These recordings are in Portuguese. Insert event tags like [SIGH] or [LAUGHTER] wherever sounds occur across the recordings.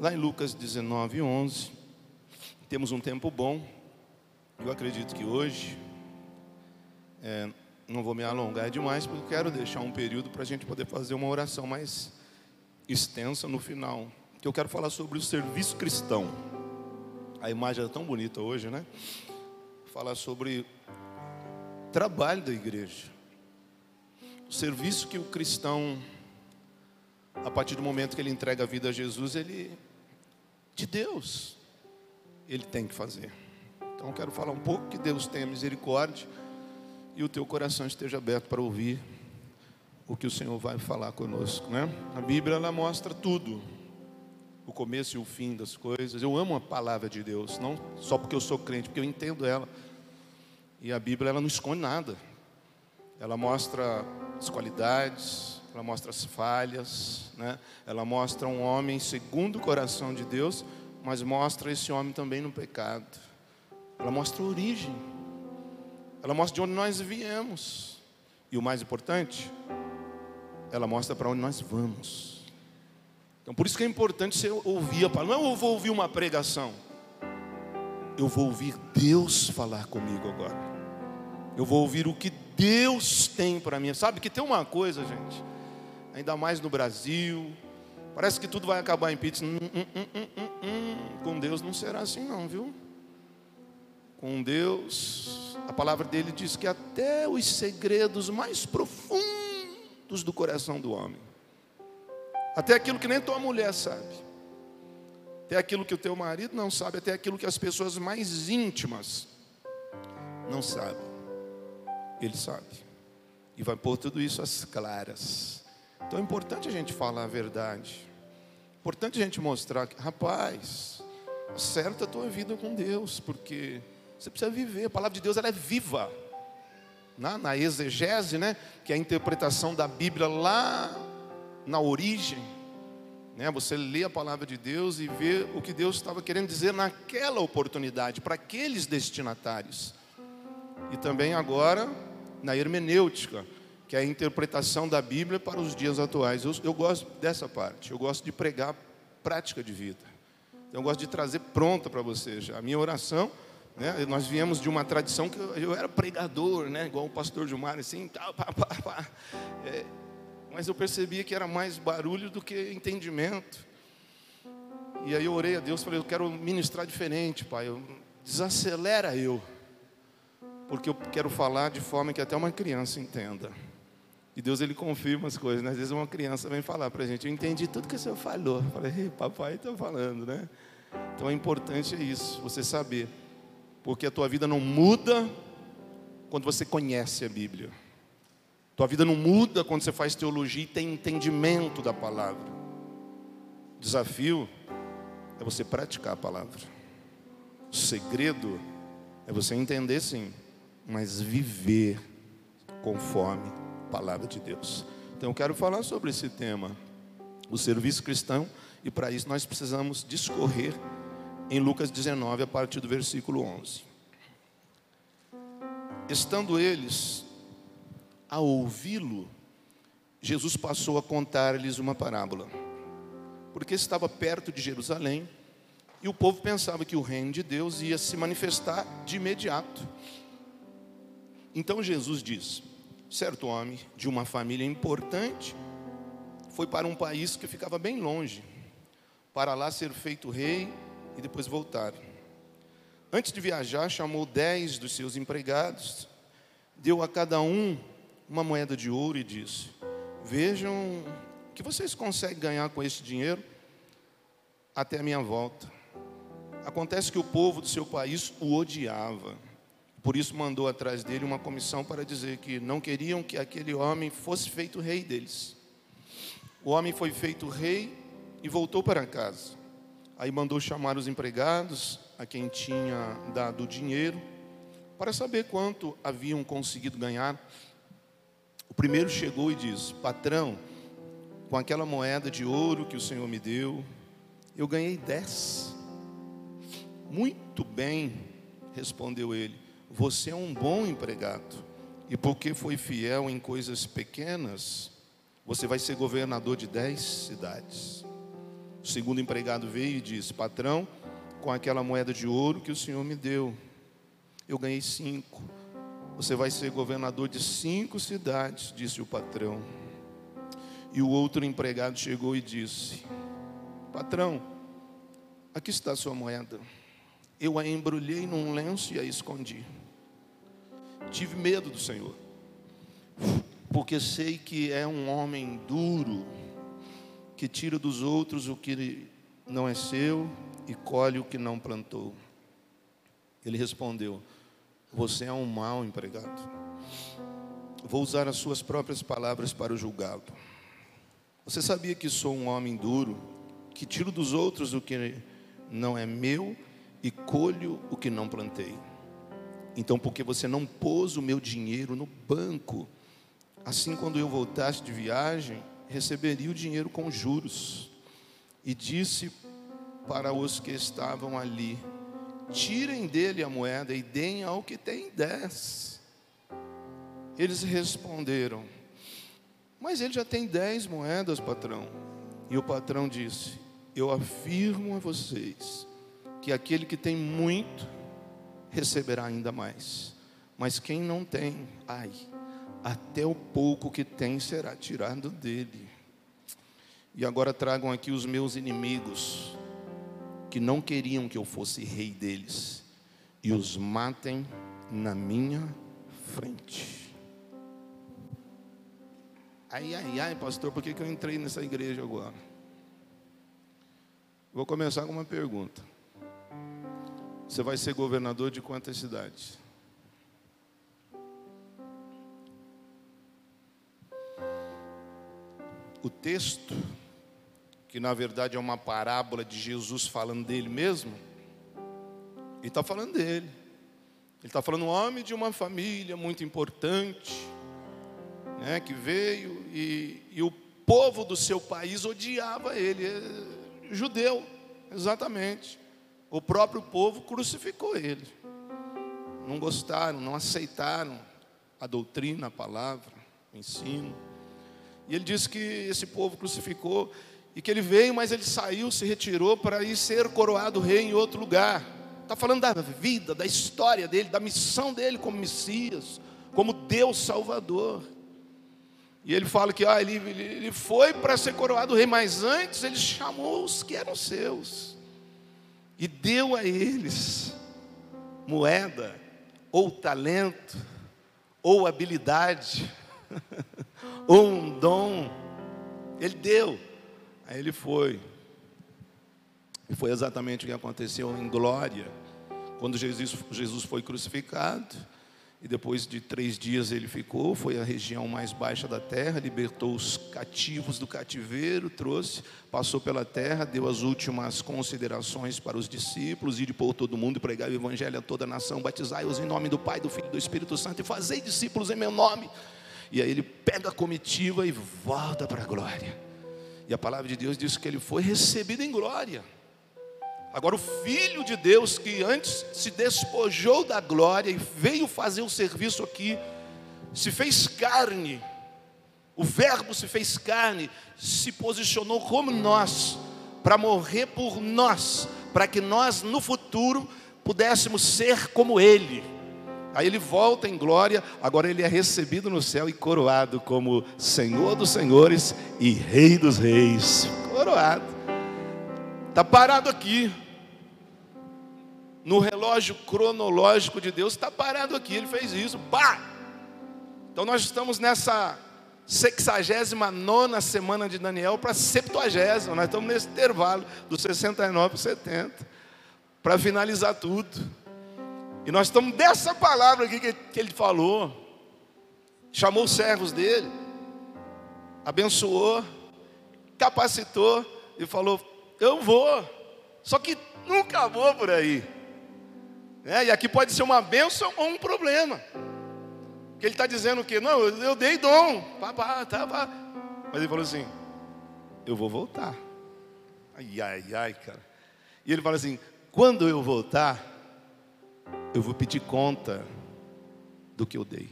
Lá em Lucas 19, 11, temos um tempo bom. Eu acredito que hoje, é, não vou me alongar demais, porque quero deixar um período para a gente poder fazer uma oração mais extensa no final. Que eu quero falar sobre o serviço cristão. A imagem é tão bonita hoje, né? Falar sobre trabalho da igreja. O serviço que o cristão, a partir do momento que ele entrega a vida a Jesus, ele de Deus, ele tem que fazer. Então quero falar um pouco que Deus tenha misericórdia e o teu coração esteja aberto para ouvir o que o Senhor vai falar conosco, né? A Bíblia ela mostra tudo, o começo e o fim das coisas. Eu amo a palavra de Deus, não só porque eu sou crente, porque eu entendo ela. E a Bíblia ela não esconde nada. Ela mostra as qualidades, ela mostra as falhas, né? ela mostra um homem segundo o coração de Deus, mas mostra esse homem também no pecado. Ela mostra a origem, ela mostra de onde nós viemos, e o mais importante, ela mostra para onde nós vamos. Então, por isso que é importante você ouvir a palavra. Não é eu vou ouvir uma pregação, eu vou ouvir Deus falar comigo agora. Eu vou ouvir o que Deus tem para mim. Sabe que tem uma coisa, gente ainda mais no Brasil. Parece que tudo vai acabar em pizza. Hum, hum, hum, Com Deus não será assim, não, viu? Com Deus, a palavra dele diz que até os segredos mais profundos do coração do homem, até aquilo que nem tua mulher sabe, até aquilo que o teu marido não sabe, até aquilo que as pessoas mais íntimas não sabem, ele sabe, e vai pôr tudo isso às claras. Então é importante a gente falar a verdade. Importante a gente mostrar que, rapaz, acerta a tua vida com Deus, porque você precisa viver. A palavra de Deus ela é viva. Na, na exegese, né, que é a interpretação da Bíblia lá na origem, né, você lê a palavra de Deus e vê o que Deus estava querendo dizer naquela oportunidade, para aqueles destinatários. E também agora na hermenêutica, que é a interpretação da Bíblia para os dias atuais. Eu, eu gosto dessa parte, eu gosto de pregar prática de vida. Eu gosto de trazer pronta para vocês. A minha oração, né, nós viemos de uma tradição que eu, eu era pregador, né, igual o pastor Gilmar, assim, tá, pá, pá, pá. É, mas eu percebia que era mais barulho do que entendimento. E aí eu orei a Deus, falei, eu quero ministrar diferente, Pai. Eu, desacelera eu, porque eu quero falar de forma que até uma criança entenda. E Deus ele confirma as coisas. Né? Às vezes uma criança vem falar para a gente, eu entendi tudo que o senhor falou. Eu falei, papai está falando, né? Então é importante isso, você saber. Porque a tua vida não muda quando você conhece a Bíblia. Tua vida não muda quando você faz teologia e tem entendimento da palavra. O desafio é você praticar a palavra. O segredo é você entender sim, mas viver conforme palavra de Deus. Então eu quero falar sobre esse tema, o serviço cristão, e para isso nós precisamos discorrer em Lucas 19, a partir do versículo 11. Estando eles a ouvi-lo, Jesus passou a contar-lhes uma parábola, porque estava perto de Jerusalém e o povo pensava que o reino de Deus ia se manifestar de imediato. Então Jesus diz: certo homem de uma família importante foi para um país que ficava bem longe, para lá ser feito rei e depois voltar. Antes de viajar, chamou dez dos seus empregados, deu a cada um uma moeda de ouro e disse: Vejam o que vocês conseguem ganhar com esse dinheiro até a minha volta. Acontece que o povo do seu país o odiava por isso mandou atrás dele uma comissão para dizer que não queriam que aquele homem fosse feito rei deles. O homem foi feito rei e voltou para casa. Aí mandou chamar os empregados, a quem tinha dado o dinheiro, para saber quanto haviam conseguido ganhar. O primeiro chegou e disse: Patrão, com aquela moeda de ouro que o Senhor me deu, eu ganhei dez. Muito bem, respondeu ele você é um bom empregado. E porque foi fiel em coisas pequenas, você vai ser governador de dez cidades. O segundo empregado veio e disse: Patrão, com aquela moeda de ouro que o senhor me deu, eu ganhei cinco. Você vai ser governador de cinco cidades, disse o patrão. E o outro empregado chegou e disse: Patrão, aqui está a sua moeda. Eu a embrulhei num lenço e a escondi. Tive medo do Senhor, porque sei que é um homem duro, que tira dos outros o que não é seu e colhe o que não plantou. Ele respondeu: Você é um mau empregado. Vou usar as suas próprias palavras para julgá-lo. Você sabia que sou um homem duro, que tiro dos outros o que não é meu e colho o que não plantei? Então, porque você não pôs o meu dinheiro no banco, assim quando eu voltasse de viagem, receberia o dinheiro com juros. E disse para os que estavam ali: Tirem dele a moeda e deem ao que tem dez. Eles responderam: Mas ele já tem dez moedas, patrão. E o patrão disse: Eu afirmo a vocês que aquele que tem muito receberá ainda mais. Mas quem não tem, ai, até o pouco que tem será tirado dele. E agora tragam aqui os meus inimigos, que não queriam que eu fosse rei deles, e os matem na minha frente. Ai, ai, ai, pastor, por que, que eu entrei nessa igreja agora? Vou começar com uma pergunta. Você vai ser governador de quantas cidades? O texto que na verdade é uma parábola de Jesus falando dele mesmo, ele está falando dele. Ele está falando um homem de uma família muito importante, né, que veio e, e o povo do seu país odiava ele, é, judeu, exatamente. O próprio povo crucificou ele. Não gostaram, não aceitaram a doutrina, a palavra, o ensino. E ele disse que esse povo crucificou e que ele veio, mas ele saiu, se retirou para ir ser coroado rei em outro lugar. Está falando da vida, da história dele, da missão dele como Messias, como Deus Salvador. E ele fala que ah, ele, ele foi para ser coroado rei, mas antes ele chamou os que eram seus e deu a eles moeda, ou talento, ou habilidade, [LAUGHS] ou um dom. Ele deu. Aí ele foi. E foi exatamente o que aconteceu em Glória, quando Jesus, Jesus foi crucificado. E depois de três dias ele ficou, foi à região mais baixa da terra, libertou os cativos do cativeiro, trouxe, passou pela terra, deu as últimas considerações para os discípulos, ir por todo mundo pregar o evangelho a toda a nação, batizai-os em nome do Pai, do Filho e do Espírito Santo e fazei discípulos em meu nome. E aí ele pega a comitiva e volta para a glória. E a palavra de Deus diz que ele foi recebido em glória. Agora, o Filho de Deus, que antes se despojou da glória e veio fazer o serviço aqui, se fez carne, o Verbo se fez carne, se posicionou como nós, para morrer por nós, para que nós no futuro pudéssemos ser como Ele. Aí ele volta em glória, agora ele é recebido no céu e coroado como Senhor dos Senhores e Rei dos Reis. Coroado. Está parado aqui. No relógio cronológico de Deus, está parado aqui. Ele fez isso. Pá! Então nós estamos nessa 69 semana de Daniel para 70. Nós estamos nesse intervalo, dos 69 para 70. Para finalizar tudo. E nós estamos dessa palavra aqui que ele falou. Chamou os servos dele, abençoou, capacitou e falou: Eu vou. Só que nunca vou por aí. É, e aqui pode ser uma bênção ou um problema. Que ele está dizendo que não, eu, eu dei dom, pá, pá, tá, pá. Mas ele falou assim: Eu vou voltar. Ai, ai, ai, cara. E ele fala assim: Quando eu voltar, eu vou pedir conta do que eu dei.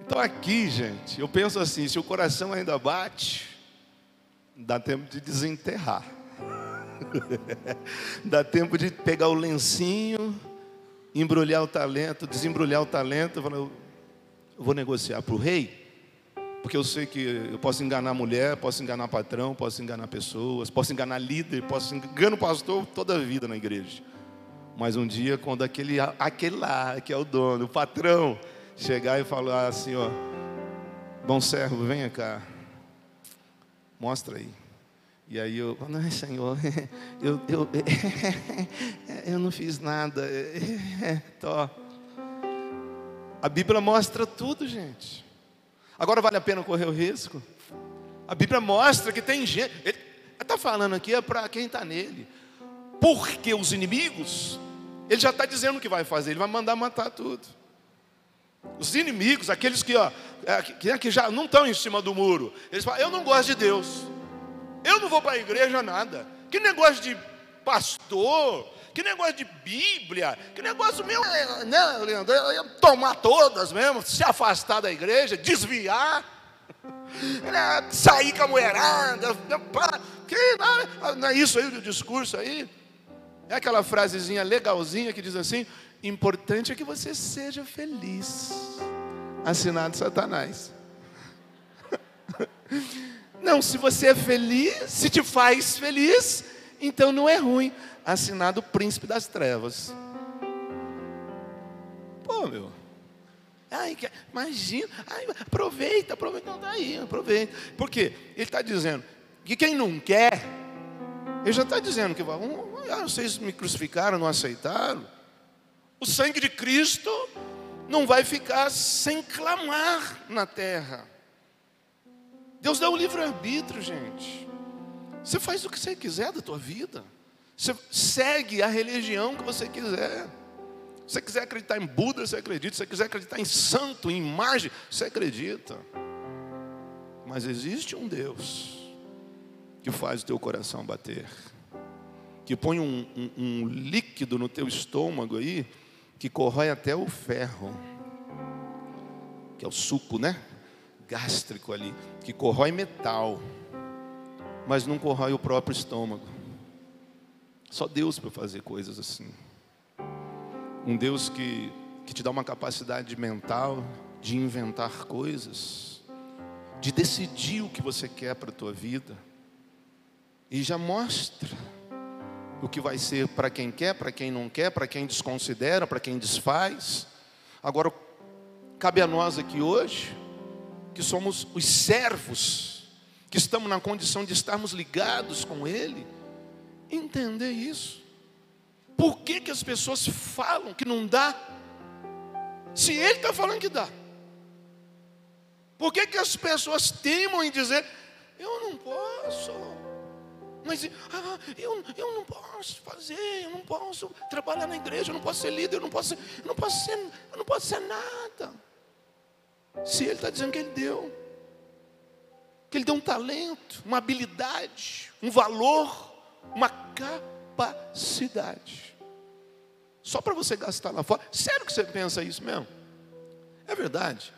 Então aqui, gente, eu penso assim, se o coração ainda bate, Dá tempo de desenterrar. [LAUGHS] Dá tempo de pegar o lencinho, embrulhar o talento, desembrulhar o talento, falar, eu vou negociar para o rei, porque eu sei que eu posso enganar mulher, posso enganar patrão, posso enganar pessoas, posso enganar líder, posso enganar o pastor toda a vida na igreja. Mas um dia, quando aquele, aquele lá, que é o dono, o patrão, chegar e falar assim, ó, bom servo, venha cá, mostra aí. E aí eu, não, Senhor, [LAUGHS] eu, eu, [LAUGHS] eu não fiz nada. [LAUGHS] Tô. A Bíblia mostra tudo, gente. Agora vale a pena correr o risco? A Bíblia mostra que tem gente. Ele está falando aqui é para quem está nele. Porque os inimigos, ele já está dizendo o que vai fazer, ele vai mandar matar tudo. Os inimigos, aqueles que, ó, é, que já não estão em cima do muro, eles falam: Eu não gosto de Deus. Eu não vou para a igreja nada. Que negócio de pastor, que negócio de Bíblia, que negócio meu, né, Leandro? Eu ia tomar todas mesmo, se afastar da igreja, desviar, [LAUGHS] né, sair com a mulherada, que, não é isso aí o discurso aí? É aquela frasezinha legalzinha que diz assim: importante é que você seja feliz. Assinado Satanás. [LAUGHS] Não, se você é feliz, se te faz feliz, então não é ruim. Assinado Príncipe das Trevas. Pô, meu. Ai, imagina, ai, aproveita, aproveita, não está aí, aproveita. Por quê? Ele está dizendo que quem não quer, ele já está dizendo que ah, vocês me crucificaram, não aceitaram. O sangue de Cristo não vai ficar sem clamar na terra. Deus dá o livre-arbítrio, gente. Você faz o que você quiser da tua vida. Você segue a religião que você quiser. Se você quiser acreditar em Buda, você acredita. Se você quiser acreditar em santo, em imagem, você acredita. Mas existe um Deus que faz o teu coração bater, que põe um, um, um líquido no teu estômago aí, que corrói até o ferro, que é o suco, né? Gástrico ali, que corrói metal, mas não corrói o próprio estômago. Só Deus para fazer coisas assim. Um Deus que, que te dá uma capacidade mental de inventar coisas, de decidir o que você quer para a tua vida, e já mostra o que vai ser para quem quer, para quem não quer, para quem desconsidera, para quem desfaz. Agora, cabe a nós aqui hoje que somos os servos, que estamos na condição de estarmos ligados com Ele, entender isso. Por que, que as pessoas falam que não dá? Se Ele está falando que dá. Por que, que as pessoas temam em dizer, eu não posso? Mas ah, eu, eu não posso fazer, eu não posso trabalhar na igreja, eu não posso ser líder, eu não posso, eu não posso ser, eu não posso ser nada. Se Ele está dizendo que Ele deu, que Ele deu um talento, uma habilidade, um valor, uma capacidade, só para você gastar lá fora. Sério que você pensa isso mesmo? É verdade.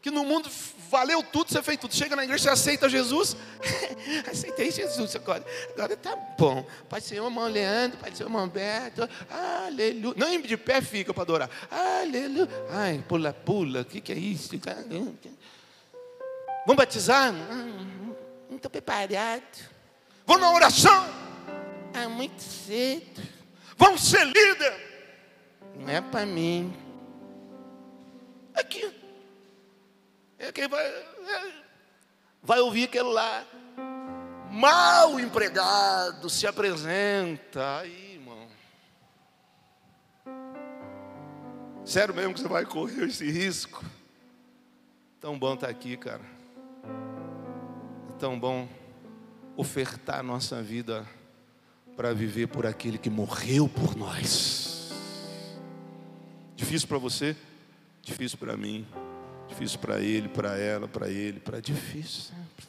Que no mundo valeu tudo, você fez tudo. Chega na igreja, você aceita Jesus. [LAUGHS] Aceitei Jesus agora. Agora tá bom. Pode ser uma mão Leandro, pode ser uma mão Beto. Aleluia. Não de pé fica para adorar. Aleluia. Ai, pula, pula. O que, que é isso? Vamos batizar? Não estou preparado. Vamos na oração? Ah, muito cedo. Vamos ser líder? Não é para mim. Aqui. É quem vai, é, vai ouvir aquele lá. Mal empregado se apresenta. Aí, irmão. Sério mesmo que você vai correr esse risco? Tão bom estar tá aqui, cara. É tão bom ofertar a nossa vida para viver por aquele que morreu por nós. Difícil para você? Difícil para mim. Difícil para ele, para ela, para ele, para difícil sempre.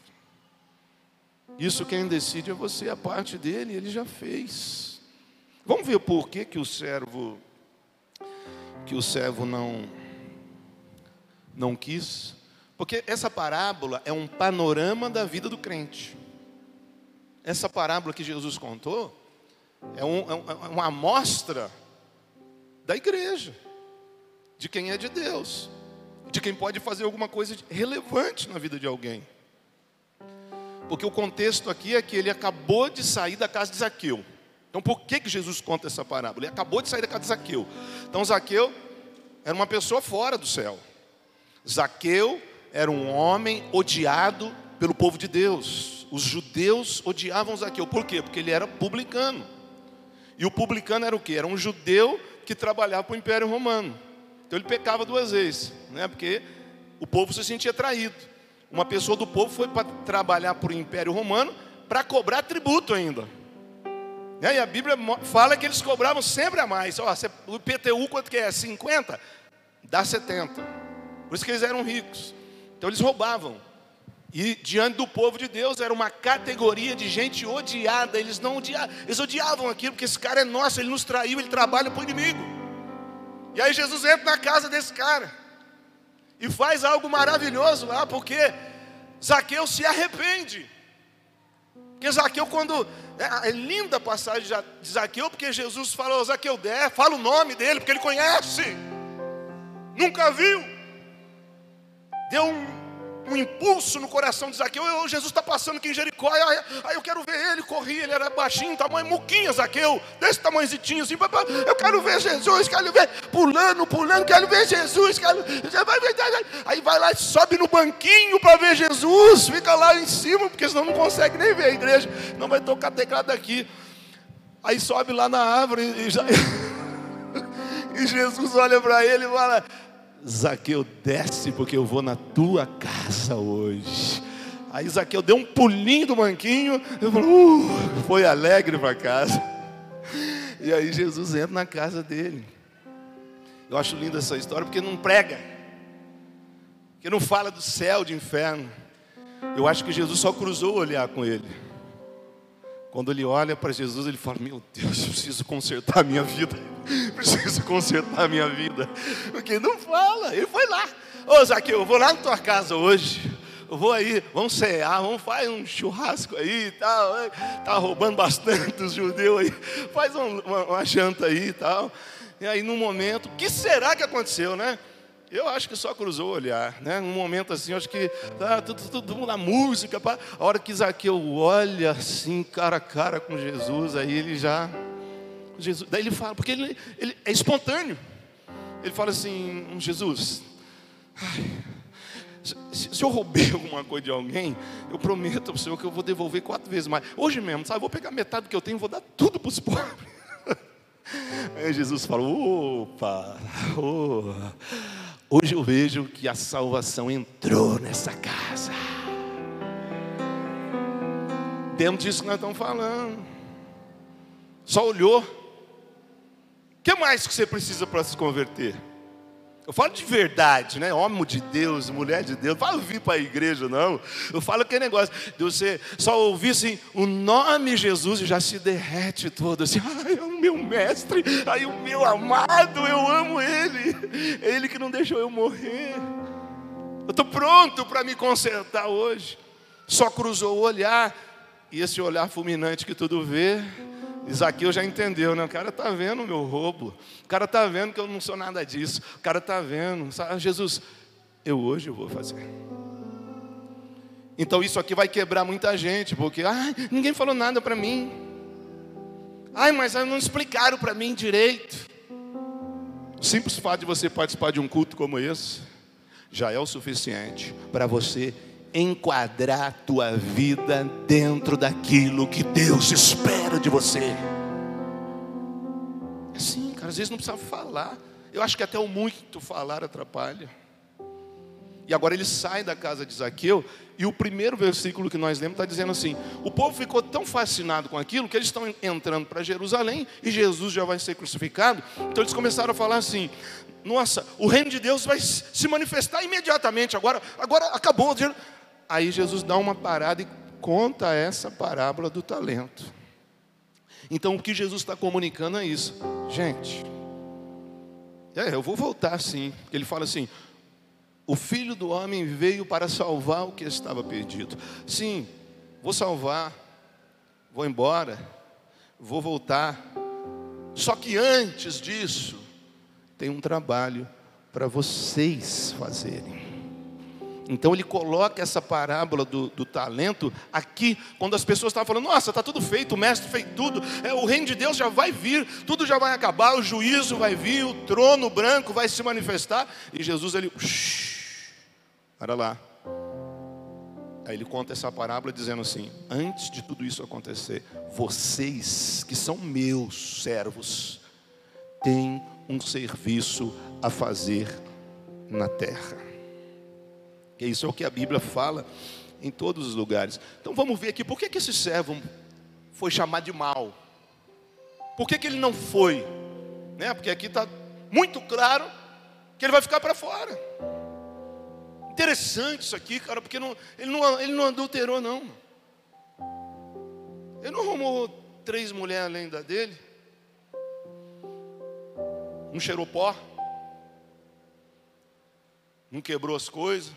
Isso quem decide é você, a parte dele, ele já fez. Vamos ver por que, que o servo que o servo não não quis? Porque essa parábola é um panorama da vida do crente. essa parábola que Jesus contou é, um, é, é uma amostra da igreja, de quem é de Deus, de quem pode fazer alguma coisa relevante na vida de alguém. Porque o contexto aqui é que ele acabou de sair da casa de Zaqueu. Então por que, que Jesus conta essa parábola? Ele acabou de sair da casa de Zaqueu. Então Zaqueu era uma pessoa fora do céu. Zaqueu era um homem odiado pelo povo de Deus. Os judeus odiavam Zaqueu. Por quê? Porque ele era publicano. E o publicano era o quê? Era um judeu que trabalhava para o Império Romano. Então ele pecava duas vezes, né? Porque o povo se sentia traído. Uma pessoa do povo foi para trabalhar para o Império Romano para cobrar tributo ainda. E a Bíblia fala que eles cobravam sempre a mais. Ó, o IPTU quanto que é? 50? Dá 70. Por isso que eles eram ricos. Então eles roubavam. E diante do povo de Deus era uma categoria de gente odiada. Eles não odiavam, eles odiavam aquilo, porque esse cara é nosso, ele nos traiu, ele trabalha para o inimigo. E aí Jesus entra na casa desse cara e faz algo maravilhoso lá, porque Zaqueu se arrepende. Porque Zaqueu, quando. É, é linda a passagem de Zaqueu, porque Jesus falou, Zaqueu, der, fala o nome dele, porque ele conhece. Nunca viu. Deu um um impulso no coração de Zaqueu. Eu, Jesus está passando aqui em Jericó. Aí, aí, eu quero ver ele. Corri, ele era baixinho, tamanho muquinha, Zaqueu. Desse tamanhozinho assim. Eu quero ver Jesus, quero ver. Pulando, pulando, quero ver Jesus. Quero, aí vai lá e sobe no banquinho para ver Jesus. Fica lá em cima, porque senão não consegue nem ver a igreja. Não vai tocar teclado aqui. Aí sobe lá na árvore e, já... [LAUGHS] e Jesus olha para ele e fala: Zaqueu, desce, porque eu vou na tua casa hoje. Aí Zaqueu deu um pulinho do banquinho, uh, foi alegre para casa. E aí Jesus entra na casa dele. Eu acho linda essa história porque não prega, porque não fala do céu, de inferno. Eu acho que Jesus só cruzou o olhar com ele. Quando ele olha para Jesus, ele fala: Meu Deus, eu preciso consertar a minha vida. [LAUGHS] Preciso consertar a minha vida. Porque não fala. Ele foi lá. Ô Zaqueu, eu vou lá na tua casa hoje. Eu vou aí, vamos cear, vamos fazer um churrasco aí e tal. Tá roubando bastante os judeus aí. Faz um, uma, uma janta aí e tal. E aí, no momento, o que será que aconteceu, né? Eu acho que só cruzou o olhar, né? Num momento assim, acho que tá tudo, tudo na música, pá. a hora que Zaqueu olha assim, cara a cara com Jesus, aí ele já. Jesus, daí ele fala, porque ele, ele é espontâneo. Ele fala assim, Jesus, ai, se, eu roubei [LAUGHS] alguma coisa de alguém, eu prometo para o Senhor que eu vou devolver quatro vezes mais. Hoje mesmo, sabe? Eu vou pegar metade do que eu tenho e vou dar tudo para os [LAUGHS] pobres. Aí Jesus fala: opa, [LAUGHS] oh, Hoje eu vejo que a salvação entrou nessa casa. Dentro disso que nós estamos falando. Só olhou. O que mais que você precisa para se converter? Eu falo de verdade, né? Homem de Deus, mulher de Deus. Não falo vir para a igreja, não. Eu falo aquele negócio de você só ouvir assim, o nome Jesus e já se derrete todo. Assim, ai, é o meu mestre, ai, o meu amado, eu amo ele. É ele que não deixou eu morrer. Eu estou pronto para me consertar hoje. Só cruzou o olhar, e esse olhar fulminante que tudo vê, Isaqueu já entendeu, né? O cara está vendo o meu roubo. O cara está vendo que eu não sou nada disso. O cara está vendo. Sabe? Jesus, eu hoje vou fazer. Então isso aqui vai quebrar muita gente, porque ai, ninguém falou nada para mim. Ai, mas não explicaram para mim direito. O simples fato de você participar de um culto como esse já é o suficiente para você enquadrar tua vida dentro daquilo que Deus espera de você. É assim, cara, às vezes não precisa falar. Eu acho que até o muito falar atrapalha. E agora ele sai da casa de Zaqueu, e o primeiro versículo que nós lemos está dizendo assim: o povo ficou tão fascinado com aquilo que eles estão entrando para Jerusalém e Jesus já vai ser crucificado. Então eles começaram a falar assim: nossa, o reino de Deus vai se manifestar imediatamente, agora, agora acabou. Aí Jesus dá uma parada e conta essa parábola do talento. Então o que Jesus está comunicando é isso, gente. É, eu vou voltar sim. Ele fala assim: o filho do homem veio para salvar o que estava perdido. Sim, vou salvar. vou embora, vou voltar. Só que antes disso, tem um trabalho para vocês fazerem. Então ele coloca essa parábola do, do, talento aqui, quando as pessoas estavam falando, nossa, está tudo feito, o mestre fez tudo, é, o reino de Deus já vai vir, tudo já vai acabar, o juízo vai vir, o trono branco vai se manifestar, e Jesus ele, para lá. Aí ele conta essa parábola dizendo assim: antes de tudo isso acontecer, vocês que são meus servos, têm um serviço a fazer na terra. E isso é o que a Bíblia fala em todos os lugares. Então vamos ver aqui, por que, que esse servo foi chamado de mal? Por que, que ele não foi? Né? Porque aqui está muito claro que ele vai ficar para fora. Interessante isso aqui, cara, porque não, ele, não, ele não adulterou, não. Ele não arrumou três mulheres além da dele. Não cheirou pó. Não quebrou as coisas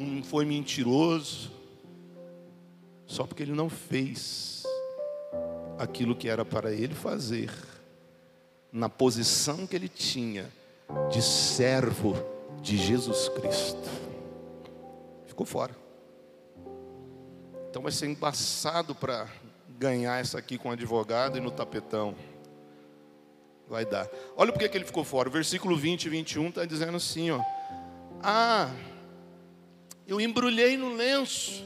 não foi mentiroso, só porque ele não fez aquilo que era para ele fazer, na posição que ele tinha de servo de Jesus Cristo. Ficou fora. Então vai ser embaçado para ganhar essa aqui com o advogado e no tapetão. Vai dar. Olha porque que ele ficou fora. O versículo 20 e 21 está dizendo assim: ó. Ah, eu embrulhei no lenço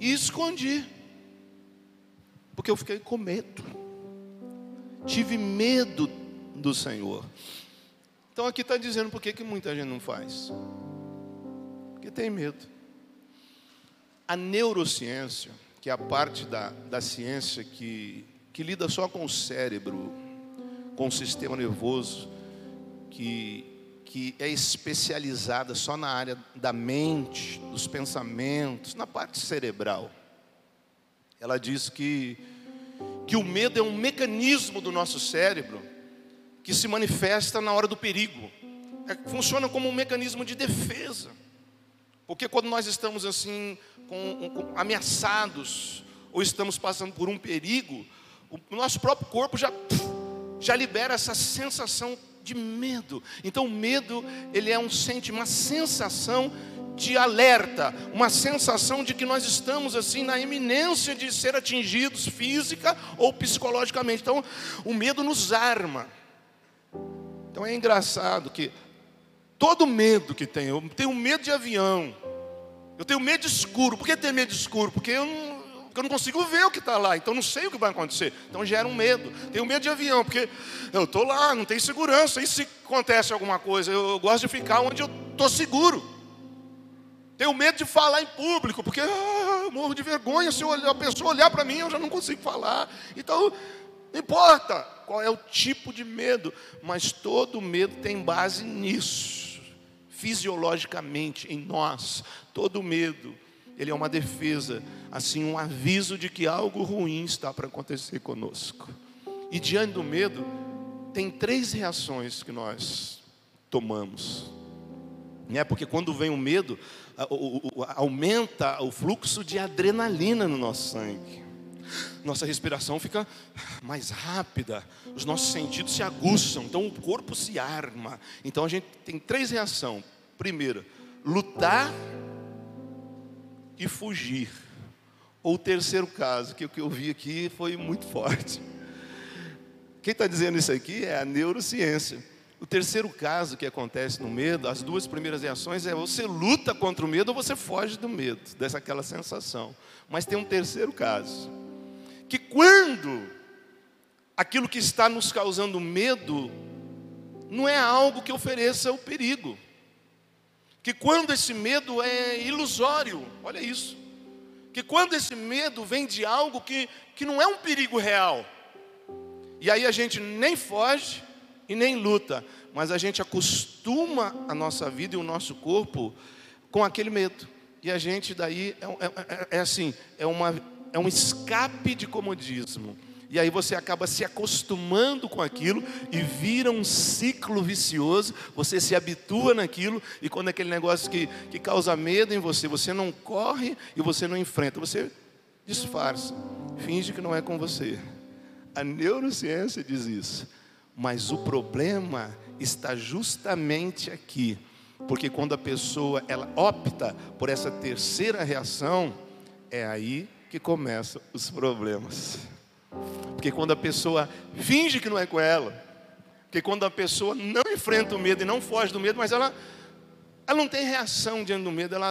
e escondi, porque eu fiquei com medo, tive medo do Senhor. Então aqui está dizendo por que, muita gente não faz, porque tem medo. A neurociência, que é a parte da, da ciência que, que lida só com o cérebro, com o sistema nervoso, que que é especializada só na área da mente, dos pensamentos, na parte cerebral. Ela diz que, que o medo é um mecanismo do nosso cérebro que se manifesta na hora do perigo. É, funciona como um mecanismo de defesa. Porque quando nós estamos assim, com, com, ameaçados, ou estamos passando por um perigo, o nosso próprio corpo já, já libera essa sensação de medo. Então o medo, ele é um sente uma sensação de alerta, uma sensação de que nós estamos assim na iminência de ser atingidos física ou psicologicamente. Então, o medo nos arma. Então é engraçado que todo medo que tem, eu tenho medo de avião, eu tenho medo de escuro. Por que ter medo de escuro? Porque eu não, porque eu não consigo ver o que está lá, então não sei o que vai acontecer. Então gera um medo. Tenho medo de avião, porque eu estou lá, não tem segurança. E se acontece alguma coisa? Eu, eu gosto de ficar onde eu estou seguro. Tenho medo de falar em público, porque ah, eu morro de vergonha. Se a pessoa olhar para mim, eu já não consigo falar. Então, não importa qual é o tipo de medo, mas todo medo tem base nisso, fisiologicamente, em nós. Todo medo ele é uma defesa, assim, um aviso de que algo ruim está para acontecer conosco. E diante do medo, tem três reações que nós tomamos. É porque quando vem o medo, aumenta o fluxo de adrenalina no nosso sangue. Nossa respiração fica mais rápida, os nossos sentidos se aguçam, então o corpo se arma. Então a gente tem três reações. Primeira, lutar e fugir. Ou o terceiro caso, que o que eu vi aqui foi muito forte. Quem está dizendo isso aqui é a neurociência. O terceiro caso que acontece no medo, as duas primeiras reações é você luta contra o medo ou você foge do medo, dessa aquela sensação. Mas tem um terceiro caso, que quando aquilo que está nos causando medo não é algo que ofereça o perigo que quando esse medo é ilusório, olha isso, que quando esse medo vem de algo que, que não é um perigo real, e aí a gente nem foge e nem luta, mas a gente acostuma a nossa vida e o nosso corpo com aquele medo, e a gente daí é, é, é, é assim, é, uma, é um escape de comodismo. E aí você acaba se acostumando com aquilo e vira um ciclo vicioso. Você se habitua naquilo e quando aquele negócio que, que causa medo em você, você não corre e você não enfrenta, você disfarça, finge que não é com você. A neurociência diz isso. Mas o problema está justamente aqui, porque quando a pessoa ela opta por essa terceira reação, é aí que começam os problemas. Porque quando a pessoa finge que não é com ela, porque quando a pessoa não enfrenta o medo e não foge do medo, mas ela, ela não tem reação diante do medo, ela,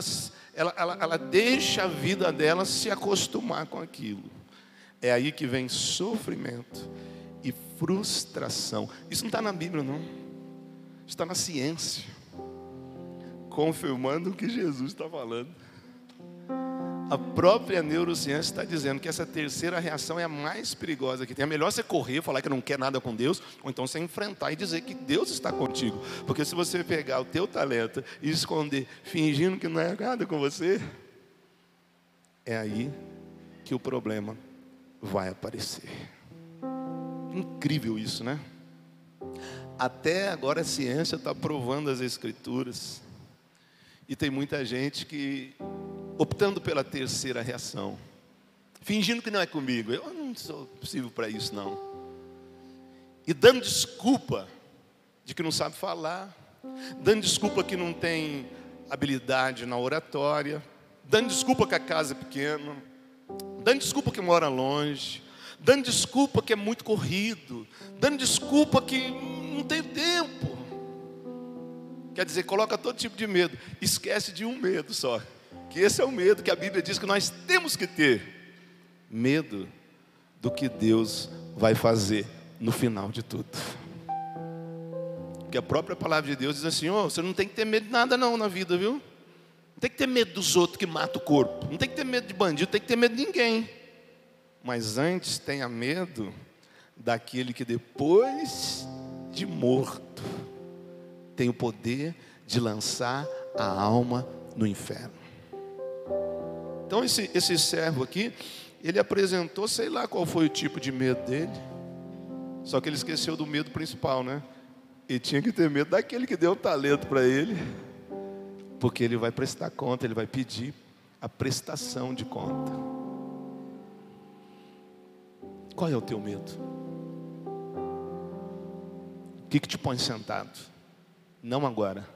ela, ela, ela deixa a vida dela se acostumar com aquilo. É aí que vem sofrimento e frustração. Isso não está na Bíblia, não. Está na ciência. Confirmando o que Jesus está falando. A própria neurociência está dizendo que essa terceira reação é a mais perigosa que tem. É melhor você correr, falar que não quer nada com Deus, ou então você enfrentar e dizer que Deus está contigo. Porque se você pegar o teu talento e esconder, fingindo que não é nada com você, é aí que o problema vai aparecer. Incrível isso, né? Até agora a ciência está provando as escrituras. E tem muita gente que optando pela terceira reação, fingindo que não é comigo. Eu não sou possível para isso, não. E dando desculpa de que não sabe falar, dando desculpa que não tem habilidade na oratória, dando desculpa que a casa é pequena, dando desculpa que mora longe, dando desculpa que é muito corrido, dando desculpa que não tem tempo. Quer dizer, coloca todo tipo de medo, esquece de um medo só. Que esse é o medo que a Bíblia diz que nós temos que ter: medo do que Deus vai fazer no final de tudo. Porque a própria palavra de Deus diz assim: oh, você não tem que ter medo de nada não na vida, viu? Não tem que ter medo dos outros que matam o corpo. Não tem que ter medo de bandido, não tem que ter medo de ninguém. Mas antes tenha medo daquele que depois de morto tem o poder de lançar a alma no inferno. Então esse, esse servo aqui, ele apresentou, sei lá qual foi o tipo de medo dele. Só que ele esqueceu do medo principal, né? E tinha que ter medo daquele que deu o talento para ele. Porque ele vai prestar conta, ele vai pedir a prestação de conta. Qual é o teu medo? O que, que te põe sentado? Não agora,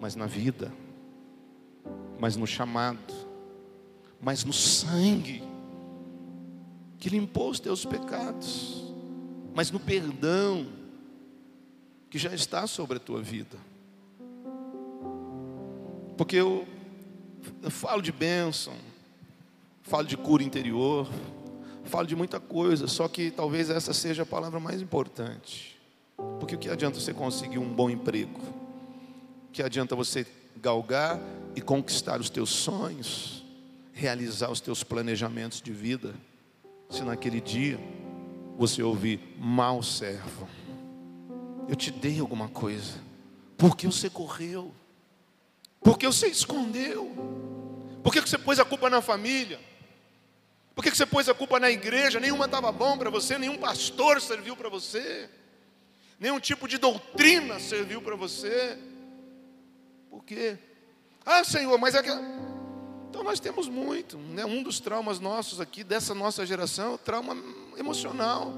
mas na vida, mas no chamado mas no sangue que limpou os teus pecados, mas no perdão que já está sobre a tua vida. Porque eu, eu falo de bênção, falo de cura interior, falo de muita coisa, só que talvez essa seja a palavra mais importante. Porque o que adianta você conseguir um bom emprego? O que adianta você galgar e conquistar os teus sonhos? Realizar os teus planejamentos de vida, se naquele dia você ouvir mal servo, eu te dei alguma coisa, porque você correu, porque você escondeu, porque você pôs a culpa na família, por que você pôs a culpa na igreja? Nenhuma estava bom para você, nenhum pastor serviu para você, nenhum tipo de doutrina serviu para você. Por quê? Ah, Senhor, mas é que então nós temos muito. Né? Um dos traumas nossos aqui, dessa nossa geração, é o trauma emocional.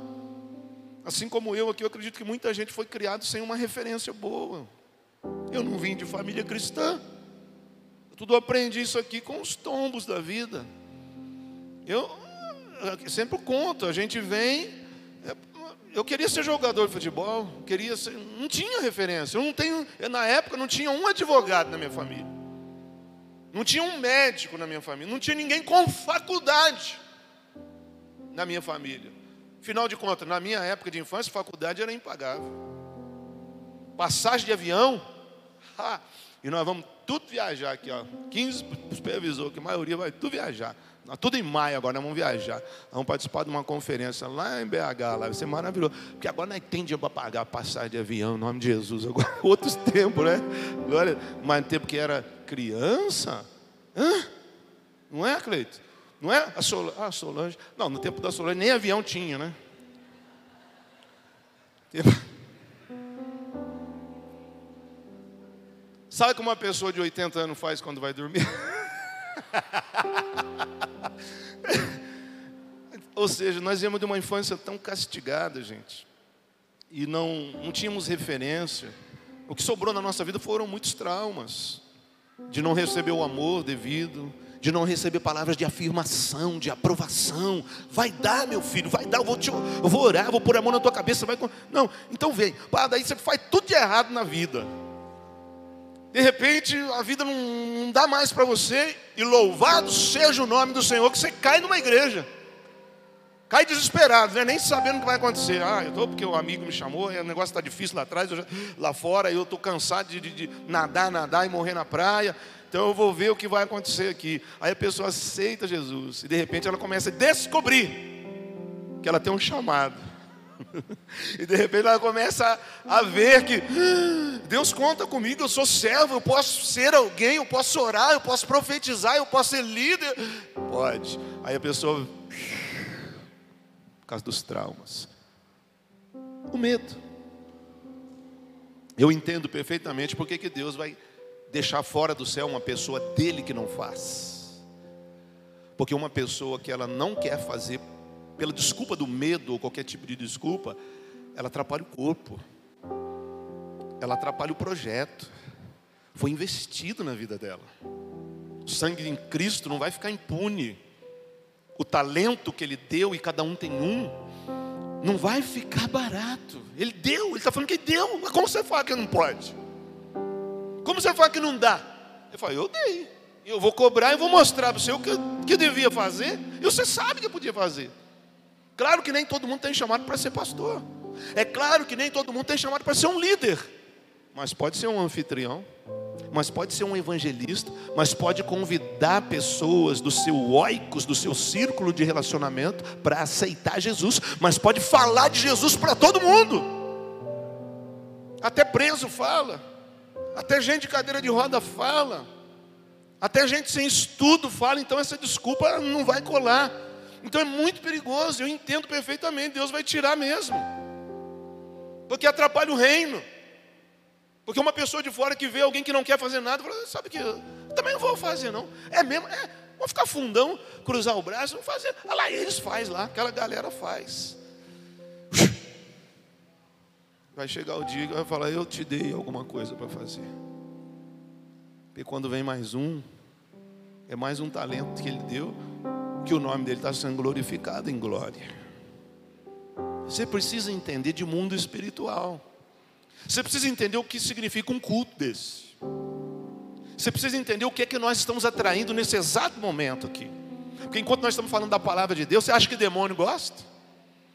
Assim como eu aqui, eu acredito que muita gente foi criado sem uma referência boa. Eu não vim de família cristã. Eu tudo aprendi isso aqui com os tombos da vida. Eu, eu sempre conto, a gente vem. Eu queria ser jogador de futebol, queria ser, não tinha referência. Eu não tenho, eu, na época não tinha um advogado na minha família. Não tinha um médico na minha família, não tinha ninguém com faculdade na minha família. Final de contas, na minha época de infância, faculdade era impagável. Passagem de avião, ha, e nós vamos tudo viajar aqui, ó. 15 supervisor, que a maioria vai tudo viajar. Nós, tudo em maio agora, nós vamos viajar. Vamos participar de uma conferência lá em BH, lá vai ser maravilhoso. Porque agora nós tem dinheiro para pagar passagem de avião, em nome de Jesus. Agora, outros [LAUGHS] tempos, né? Agora, mais tempo que era criança. Hã? Não é, Cleito? Não é? A Solange, ah, Solange. Não, no tempo da Solange nem avião tinha, né? [LAUGHS] Sabe como uma pessoa de 80 anos faz quando vai dormir? [LAUGHS] Ou seja, nós viemos de uma infância tão castigada, gente, e não, não tínhamos referência. O que sobrou na nossa vida foram muitos traumas, de não receber o amor devido, de não receber palavras de afirmação, de aprovação. Vai dar, meu filho, vai dar, eu vou, te, eu vou orar, vou pôr a mão na tua cabeça. Vai... Não, então vem. Daí você faz tudo de errado na vida. De repente a vida não, não dá mais para você, e louvado seja o nome do Senhor, que você cai numa igreja. Cai desesperado, né? nem sabendo o que vai acontecer. Ah, eu estou porque o amigo me chamou, o negócio está difícil lá atrás, já, lá fora, eu estou cansado de, de, de nadar, nadar e morrer na praia. Então eu vou ver o que vai acontecer aqui. Aí a pessoa aceita Jesus e de repente ela começa a descobrir que ela tem um chamado. [LAUGHS] e de repente ela começa a, ver que ah, Deus conta comigo, eu sou servo, eu posso ser alguém, eu posso orar, eu posso profetizar, eu posso ser líder. Pode. Aí a pessoa, causa dos traumas, o medo. Eu entendo perfeitamente porque que Deus vai deixar fora do céu uma pessoa dele que não faz. Porque uma pessoa que ela não quer fazer, pela desculpa do medo ou qualquer tipo de desculpa, ela atrapalha o corpo, ela atrapalha o projeto. Foi investido na vida dela. O sangue em Cristo não vai ficar impune. O talento que ele deu, e cada um tem um, não vai ficar barato. Ele deu, ele está falando que deu. Mas como você fala que não pode? Como você fala que não dá? Ele fala, eu dei. Eu vou cobrar e vou mostrar para você o que, que eu devia fazer. E você sabe que eu podia fazer. Claro que nem todo mundo tem chamado para ser pastor. É claro que nem todo mundo tem chamado para ser um líder. Mas pode ser um anfitrião. Mas pode ser um evangelista. Mas pode convidar pessoas do seu oicos, do seu círculo de relacionamento, para aceitar Jesus. Mas pode falar de Jesus para todo mundo. Até preso fala. Até gente de cadeira de roda fala. Até gente sem estudo fala, então essa desculpa não vai colar. Então é muito perigoso, eu entendo perfeitamente, Deus vai tirar mesmo. Porque atrapalha o reino. Porque uma pessoa de fora que vê alguém que não quer fazer nada, fala, sabe que eu também não vou fazer não. É mesmo, é, vou ficar fundão, cruzar o braço, não fazer. Olha lá, eles faz lá, aquela galera faz. [LAUGHS] Vai chegar o dia que vai falar, eu te dei alguma coisa para fazer. E quando vem mais um, é mais um talento que ele deu, que o nome dele está sendo glorificado em glória. Você precisa entender de mundo espiritual. Você precisa entender o que significa um culto desse. Você precisa entender o que é que nós estamos atraindo nesse exato momento aqui. Porque enquanto nós estamos falando da palavra de Deus, você acha que demônio gosta?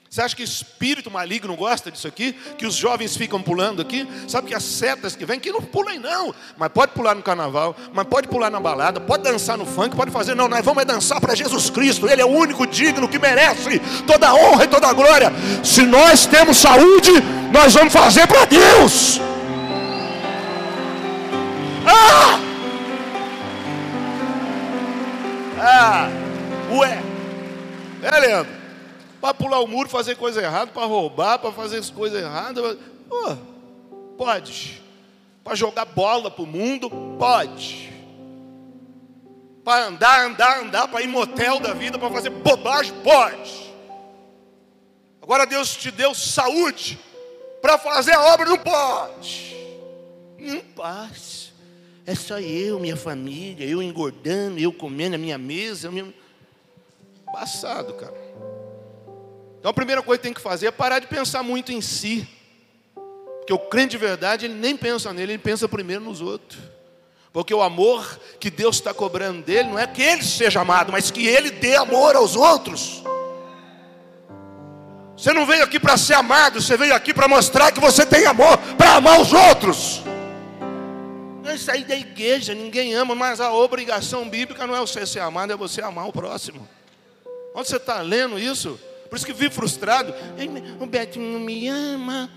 Você acha que espírito maligno gosta disso aqui? Que os jovens ficam pulando aqui? Sabe que as setas que vêm, que não pulem não. Mas pode pular no carnaval, mas pode pular na balada, pode dançar no funk, pode fazer. Não, nós vamos é dançar para Jesus Cristo. Ele é o único digno que merece toda a honra e toda a glória. Se nós temos saúde, nós vamos fazer para Deus. Ah! Ah! Ué! É, Leandro? Para pular o muro, fazer coisa errada, para roubar, para fazer coisas erradas. Oh, pode. Para jogar bola para o mundo, pode. Para andar, andar, andar, para ir motel da vida, para fazer bobagem, pode. Agora Deus te deu saúde para fazer a obra, não pode. Não pode. É só eu, minha família, eu engordando, eu comendo a minha mesa. Me... Passado, cara. Então a primeira coisa que tem que fazer é parar de pensar muito em si. Porque o crente de verdade, ele nem pensa nele, ele pensa primeiro nos outros. Porque o amor que Deus está cobrando dele não é que ele seja amado, mas que ele dê amor aos outros. Você não veio aqui para ser amado, você veio aqui para mostrar que você tem amor para amar os outros. É sair da igreja, ninguém ama, mas a obrigação bíblica não é você ser amado, é você amar o próximo. Onde você está lendo isso? Por isso que vive frustrado. O Beto não me ama.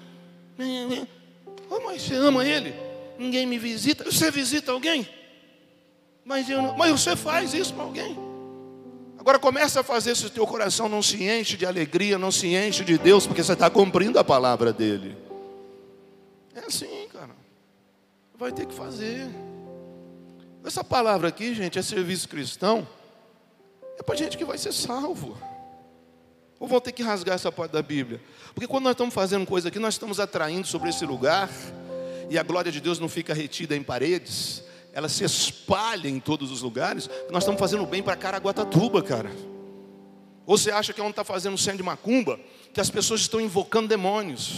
Oh, mas você ama ele? Ninguém me visita. Você visita alguém? Mas, eu não... mas você faz isso para alguém. Agora começa a fazer se o teu coração não se enche de alegria, não se enche de Deus, porque você está cumprindo a palavra dele. É assim, cara. Vai ter que fazer. Essa palavra aqui, gente, é serviço cristão. É para gente que vai ser salvo. Ou vão ter que rasgar essa parte da Bíblia? Porque quando nós estamos fazendo coisa aqui, nós estamos atraindo sobre esse lugar, e a glória de Deus não fica retida em paredes, ela se espalha em todos os lugares. Nós estamos fazendo bem para Caraguatatuba, cara. Ou você acha que é onde está fazendo centro de macumba, que as pessoas estão invocando demônios,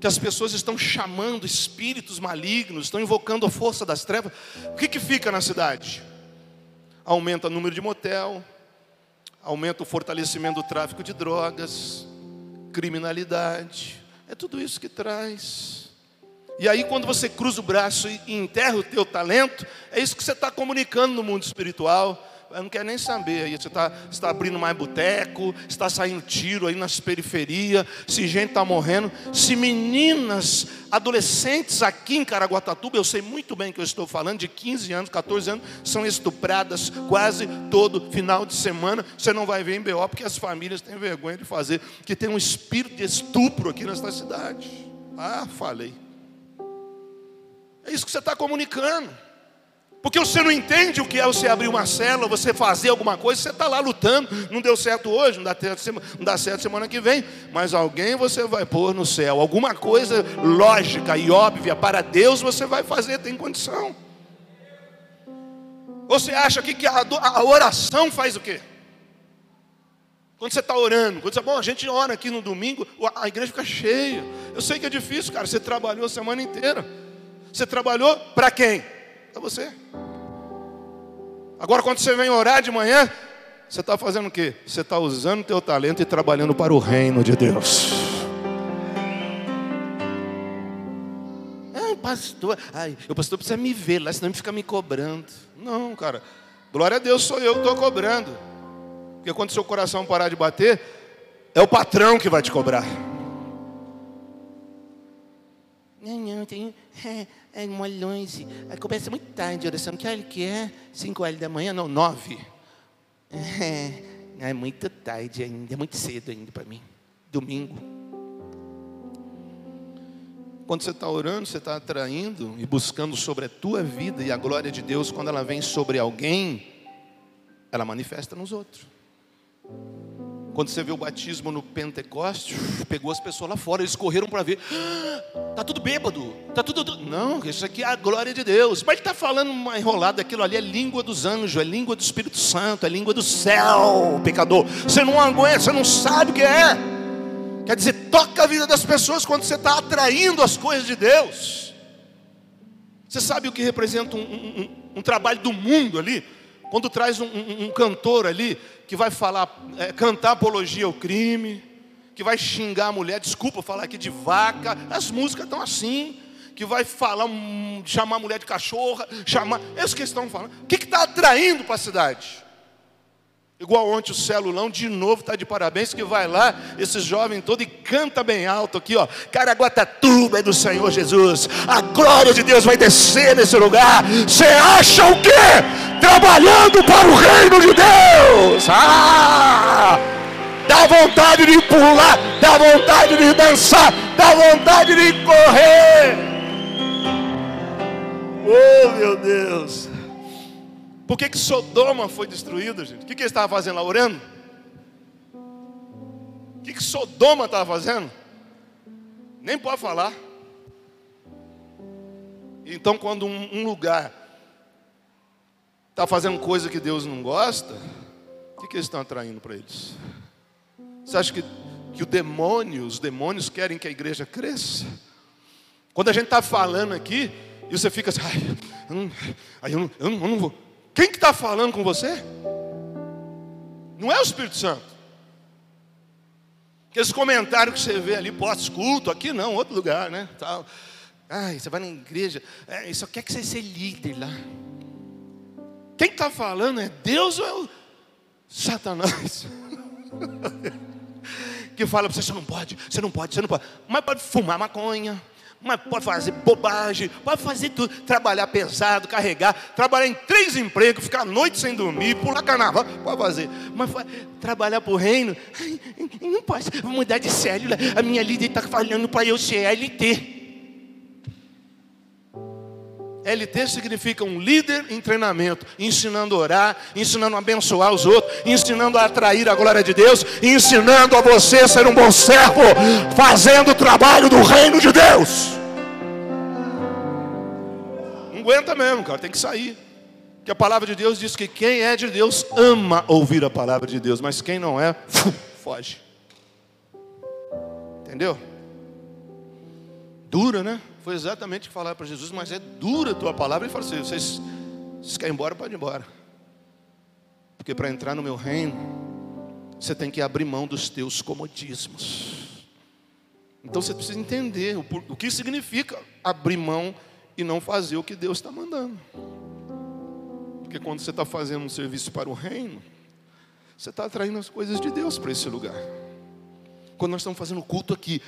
que as pessoas estão chamando espíritos malignos, estão invocando a força das trevas. O que, que fica na cidade? Aumenta o número de motel, aumenta o fortalecimento do tráfico de drogas, criminalidade. É tudo isso que traz. E aí, quando você cruza o braço e enterra o teu talento, é isso que você está comunicando no mundo espiritual eu não quero nem saber. Aí você está tá abrindo mais boteco, está saindo tiro aí nas periferias, se gente está morrendo, se meninas, adolescentes aqui em Caraguatatuba, eu sei muito bem que eu estou falando, de 15 anos, 14 anos, são estupradas quase todo final de semana. Você não vai ver em BO, porque as famílias têm vergonha de fazer, que tem um espírito de estupro aqui nesta cidade. Ah, falei. É isso que você está comunicando. Porque você não entende o que é você abrir uma célula, você fazer alguma coisa, você está lá lutando, não deu certo hoje, não dá, certo, não dá certo semana que vem, mas alguém você vai pôr no céu, alguma coisa lógica e óbvia para Deus você vai fazer, tem condição. Você acha que, a, a oração faz o quê? Quando você está orando, quando você, bom, a gente ora aqui no domingo, a igreja fica cheia. Eu sei que é difícil, cara. Você trabalhou a semana inteira. Você trabalhou para quem? Para você. Agora, quando você vem orar de manhã, você está fazendo o quê? Você está usando o teu talento e trabalhando para o reino de Deus. Ai, pastor, ai, o pastor precisa me ver lá, senão ele fica me cobrando. Não, cara. Glória a Deus, sou eu que estou cobrando. Porque quando seu coração parar de bater, é o patrão que vai te cobrar. Não, não, tenho. [LAUGHS] É, é uma longe. Começa muito tarde a oração. Que hora que é? 5 horas da manhã? Não, 9. É, é muito tarde ainda, é muito cedo ainda para mim. Domingo. Quando você está orando, você está atraindo e buscando sobre a tua vida e a glória de Deus, quando ela vem sobre alguém, ela manifesta nos outros. Quando você vê o batismo no Pentecoste, [LAUGHS] pegou as pessoas lá fora, eles correram para ver. Ah, [GASPS] tá tudo bêbado, tá tudo. Não, isso aqui é a glória de Deus. Mas ele está falando uma enrolada, aquilo ali é língua dos anjos, é língua do Espírito Santo, é língua do céu, pecador. Você não aguenta, você não sabe o que é. Quer dizer, toca a vida das pessoas quando você está atraindo as coisas de Deus. Você sabe o que representa um, um, um, um trabalho do mundo ali? Quando traz um, um, um cantor ali que vai falar, é, cantar apologia ao crime, que vai xingar a mulher, desculpa falar aqui de vaca, as músicas estão assim, que vai falar, um, chamar a mulher de cachorra, chamar. É isso que estão falando. O que está atraindo para a cidade? Igual ontem o celulão, de novo está de parabéns, que vai lá, esse jovem todo e canta bem alto aqui, ó. Caraguatatuba é do Senhor Jesus. A glória de Deus vai descer nesse lugar. Você acha o quê? Trabalhando para o reino de Deus. Ah! Dá vontade de pular, dá vontade de dançar, dá vontade de correr. Oh, meu Deus. Por que, que Sodoma foi destruída, gente? O que, que ele estava fazendo lá? Orando? O que, que Sodoma estava fazendo? Nem pode falar. Então, quando um, um lugar está fazendo coisa que Deus não gosta, o que, que eles estão atraindo para eles? Você acha que, que o demônio, os demônios querem que a igreja cresça? Quando a gente está falando aqui, e você fica assim, ai, eu eu não vou. Quem que está falando com você? Não é o Espírito Santo. Aqueles comentários que você vê ali, pós-culto, aqui não, outro lugar, né? Tal. Ai, você vai na igreja, é, só quer que você seja líder lá. Quem está falando é Deus ou é o Satanás? [LAUGHS] que fala para você, você não pode, você não pode, você não pode. Mas pode fumar maconha, mas pode fazer bobagem, pode fazer tudo, trabalhar pesado, carregar, trabalhar em três empregos, ficar a noite sem dormir, pular carnaval, pode fazer. Mas trabalhar para o reino, não pode, vou mudar de célula, a minha líder está falando para eu ser LT. LT significa um líder em treinamento, ensinando a orar, ensinando a abençoar os outros, ensinando a atrair a glória de Deus, ensinando a você ser um bom servo, fazendo o trabalho do reino de Deus. Não aguenta mesmo, cara, tem que sair. Que a palavra de Deus diz que quem é de Deus ama ouvir a palavra de Deus, mas quem não é, foge. Entendeu? Dura, né? Foi exatamente o que falaram para Jesus, mas é dura a tua palavra. Ele falou assim: vocês, vocês querem ir embora, pode ir embora. Porque para entrar no meu reino, você tem que abrir mão dos teus comodismos. Então você precisa entender o, o que significa abrir mão e não fazer o que Deus está mandando. Porque quando você está fazendo um serviço para o reino, você está atraindo as coisas de Deus para esse lugar. Quando nós estamos fazendo culto aqui,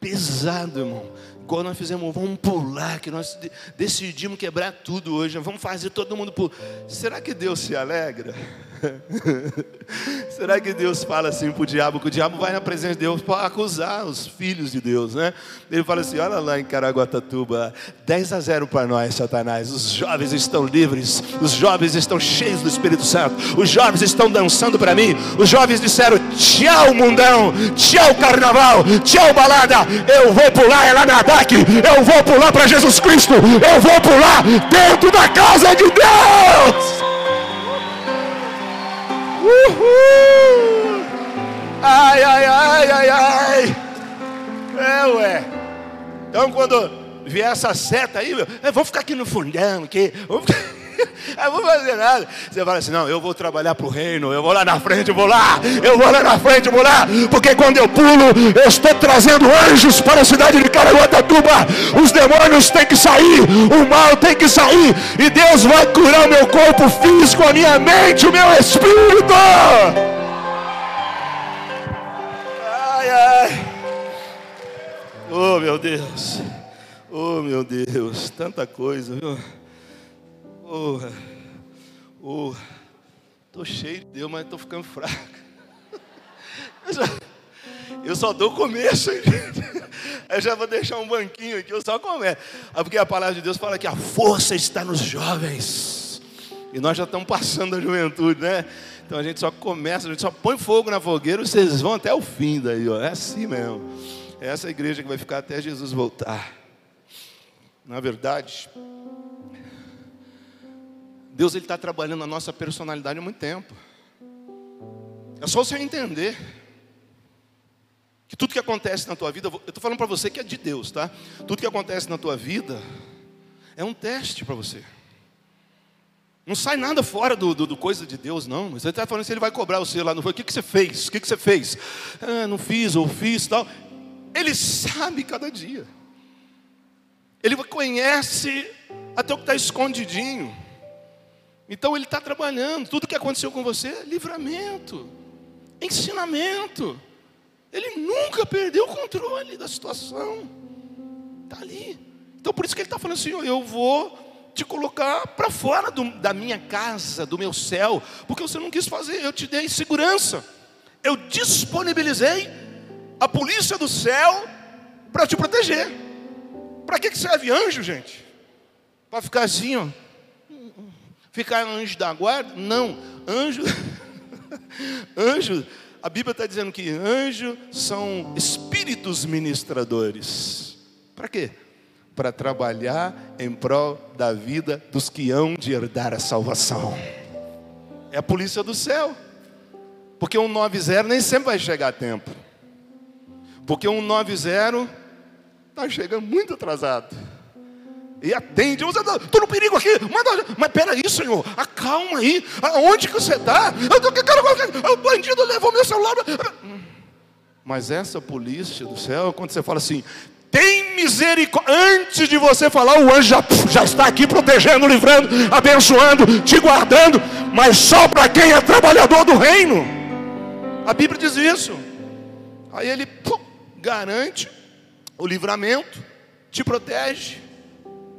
pesado, irmão. Igual nós fizemos, vamos pular, que nós decidimos quebrar tudo hoje, vamos fazer todo mundo pular. Será que Deus se alegra? [LAUGHS] Será que Deus fala assim para o diabo? Que o diabo vai na presença de Deus para acusar os filhos de Deus, né? Ele fala assim: olha lá em Caraguatatuba, 10 a 0 para nós, Satanás. Os jovens estão livres, os jovens estão cheios do Espírito Santo, os jovens estão dançando para mim. Os jovens disseram: tchau, mundão, tchau, carnaval, tchau, balada. Eu vou pular é lá eu vou pular para Jesus Cristo, eu vou pular dentro da casa de Deus. Uhul! Ai, ai, ai, ai, ai. É, ué. Então, quando vier essa seta aí, meu, eu vou ficar aqui no fundão, que vou ficar... [LAUGHS] Eu vou fazer nada. Você fala assim: não, eu vou trabalhar para o reino, eu vou lá na frente, vou lá, eu vou lá na frente, vou lá, porque quando eu pulo, eu estou trazendo anjos para a cidade de Caraguatatuba. Os demônios têm que sair, o mal tem que sair, e Deus vai curar o meu corpo físico, a minha mente, o meu espírito. Ai, ai. Oh, meu Deus. Oh, meu Deus. Tanta coisa, viu? Oh, oh, tô cheio de Deus, mas tô ficando fraco. Eu só, eu só dou começo, Eu já vou deixar um banquinho aqui, eu só começo. Ah, porque a palavra de Deus fala que a força está nos jovens. E nós já estamos passando a juventude, né? Então a gente só começa, a gente só põe fogo na fogueira vocês vão até o fim daí, ó. É assim mesmo. É essa igreja que vai ficar até Jesus voltar. Na verdade, Deus ele está trabalhando a nossa personalidade há muito tempo. É só você entender que tudo que acontece na tua vida, eu estou falando para você que é de Deus, tá? Tudo que acontece na tua vida é um teste para você. Não sai nada fora do, do, do coisa de Deus, não. Você está falando se ele vai cobrar você lá, não foi? O que, que você fez? O que, que você fez? Ah, não fiz, ou fiz tal. Ele sabe cada dia. Ele conhece até o que está escondidinho. Então ele está trabalhando. Tudo que aconteceu com você é livramento, ensinamento. Ele nunca perdeu o controle da situação. Está ali. Então por isso que ele está falando assim: eu vou te colocar para fora do, da minha casa, do meu céu, porque você não quis fazer, eu te dei segurança. Eu disponibilizei a polícia do céu para te proteger. Para que serve anjo, gente? Para ficar assim, ó Ficar anjo da guarda? Não. Anjo. [LAUGHS] anjo. A Bíblia está dizendo que anjos são espíritos ministradores. Para quê? Para trabalhar em prol da vida dos que hão de herdar a salvação. É a polícia do céu. Porque um 90 nem sempre vai chegar a tempo. Porque um 90 está chegando muito atrasado. E atende. Estou no perigo aqui. Manda, mas peraí, Senhor. Acalma aí. Aonde que você está? O bandido levou meu celular. Mas essa polícia do céu, quando você fala assim, tem misericórdia. Antes de você falar, o anjo já, já está aqui protegendo, livrando, abençoando, te guardando. Mas só para quem é trabalhador do reino. A Bíblia diz isso. Aí ele pum, garante o livramento, te protege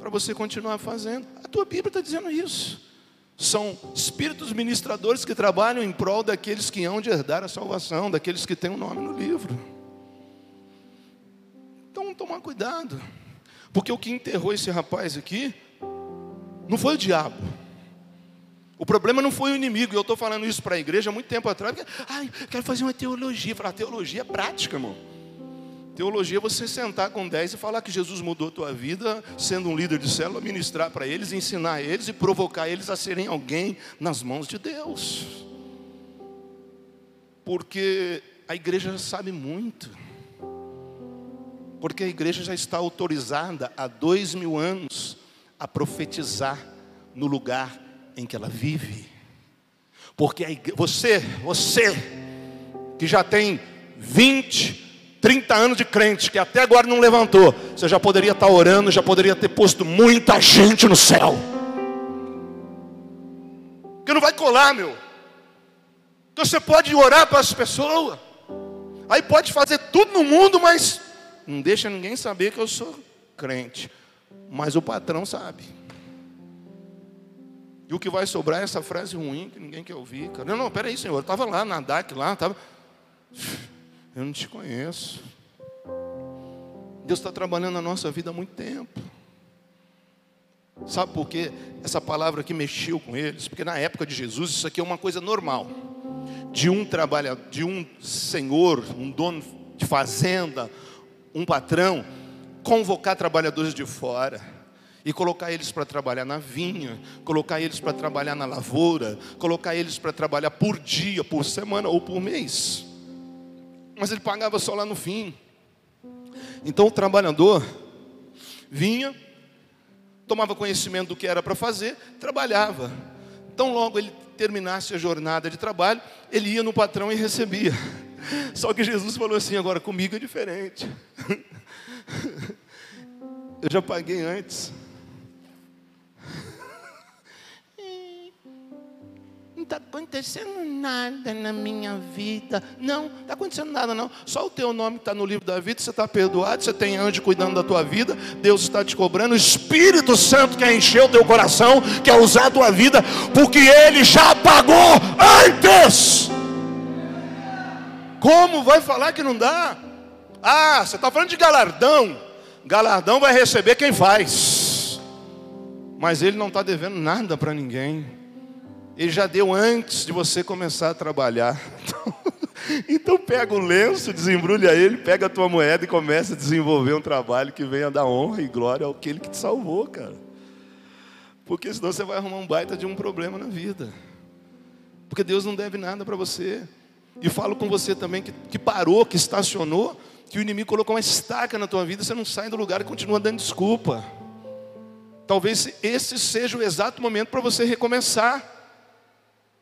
para você continuar fazendo. A tua Bíblia está dizendo isso. São espíritos ministradores que trabalham em prol daqueles que hão de herdar a salvação, daqueles que têm o um nome no livro. Então, tomar cuidado, porque o que enterrou esse rapaz aqui Não foi o diabo. O problema não foi o inimigo. Eu estou falando isso para a igreja há muito tempo atrás. Porque, Ai, quero fazer uma teologia. Falar, teologia é prática, irmão. Teologia é você sentar com 10 e falar que Jesus mudou a tua vida, sendo um líder de célula, ministrar para eles, ensinar eles e provocar eles a serem alguém nas mãos de Deus. Porque a igreja sabe muito. Porque a igreja já está autorizada há dois mil anos a profetizar no lugar em que ela vive. Porque igreja, você, você, que já tem 20, 30 anos de crente, que até agora não levantou, você já poderia estar orando, já poderia ter posto muita gente no céu. Porque não vai colar, meu. Porque você pode orar para as pessoas, aí pode fazer tudo no mundo, mas não deixa ninguém saber que eu sou crente. Mas o patrão sabe. E o que vai sobrar é essa frase ruim que ninguém quer ouvir. Cara. Não, não, peraí, senhor. Eu estava lá na DAC, lá, estava. Eu não te conheço. Deus está trabalhando na nossa vida há muito tempo. Sabe por quê? Essa palavra aqui mexeu com eles, porque na época de Jesus isso aqui é uma coisa normal. De um trabalhador, de um senhor, um dono de fazenda, um patrão, convocar trabalhadores de fora e colocar eles para trabalhar na vinha, colocar eles para trabalhar na lavoura, colocar eles para trabalhar por dia, por semana ou por mês. Mas ele pagava só lá no fim. Então o trabalhador vinha, tomava conhecimento do que era para fazer, trabalhava. Então logo ele terminasse a jornada de trabalho, ele ia no patrão e recebia. Só que Jesus falou assim: agora comigo é diferente. [LAUGHS] Eu já paguei antes. Não está acontecendo nada na minha vida. Não, não está acontecendo nada, não. Só o teu nome está no livro da vida, você está perdoado, você tem anjo cuidando da tua vida, Deus está te cobrando, o Espírito Santo quer encher o teu coração, quer usar a tua vida, porque Ele já pagou antes. Como vai falar que não dá? Ah, você está falando de galardão. Galardão vai receber quem faz. Mas ele não está devendo nada para ninguém. Ele já deu antes de você começar a trabalhar. [LAUGHS] Então, pega o lenço, desembrulha ele, pega a tua moeda e começa a desenvolver um trabalho que venha dar honra e glória ao aquele que te salvou, cara. Porque senão você vai arrumar um baita de um problema na vida. Porque Deus não deve nada para você. E falo com você também que, que parou, que estacionou, que o inimigo colocou uma estaca na tua vida, você não sai do lugar e continua dando desculpa. Talvez esse seja o exato momento para você recomeçar.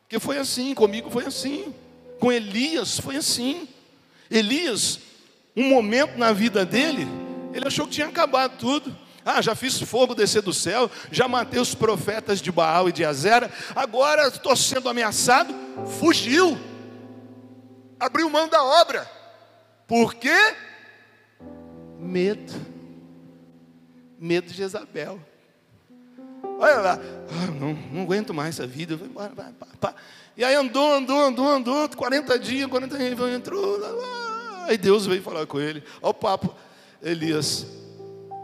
Porque foi assim, comigo foi assim. Com Elias foi assim. Elias, um momento na vida dele, ele achou que tinha acabado tudo. Ah, já fiz fogo descer do céu, já matei os profetas de Baal e de Azera, agora estou sendo ameaçado, fugiu, abriu mão da obra. Por quê? Medo. Medo de Jezabel. Olha lá, ah, não, não aguento mais essa vida. Vou embora, vai, pá, pá. E aí andou, andou, andou, andou, 40 dias, 40 dias, entrou. Aí Deus veio falar com ele. Olha o papo, Elias,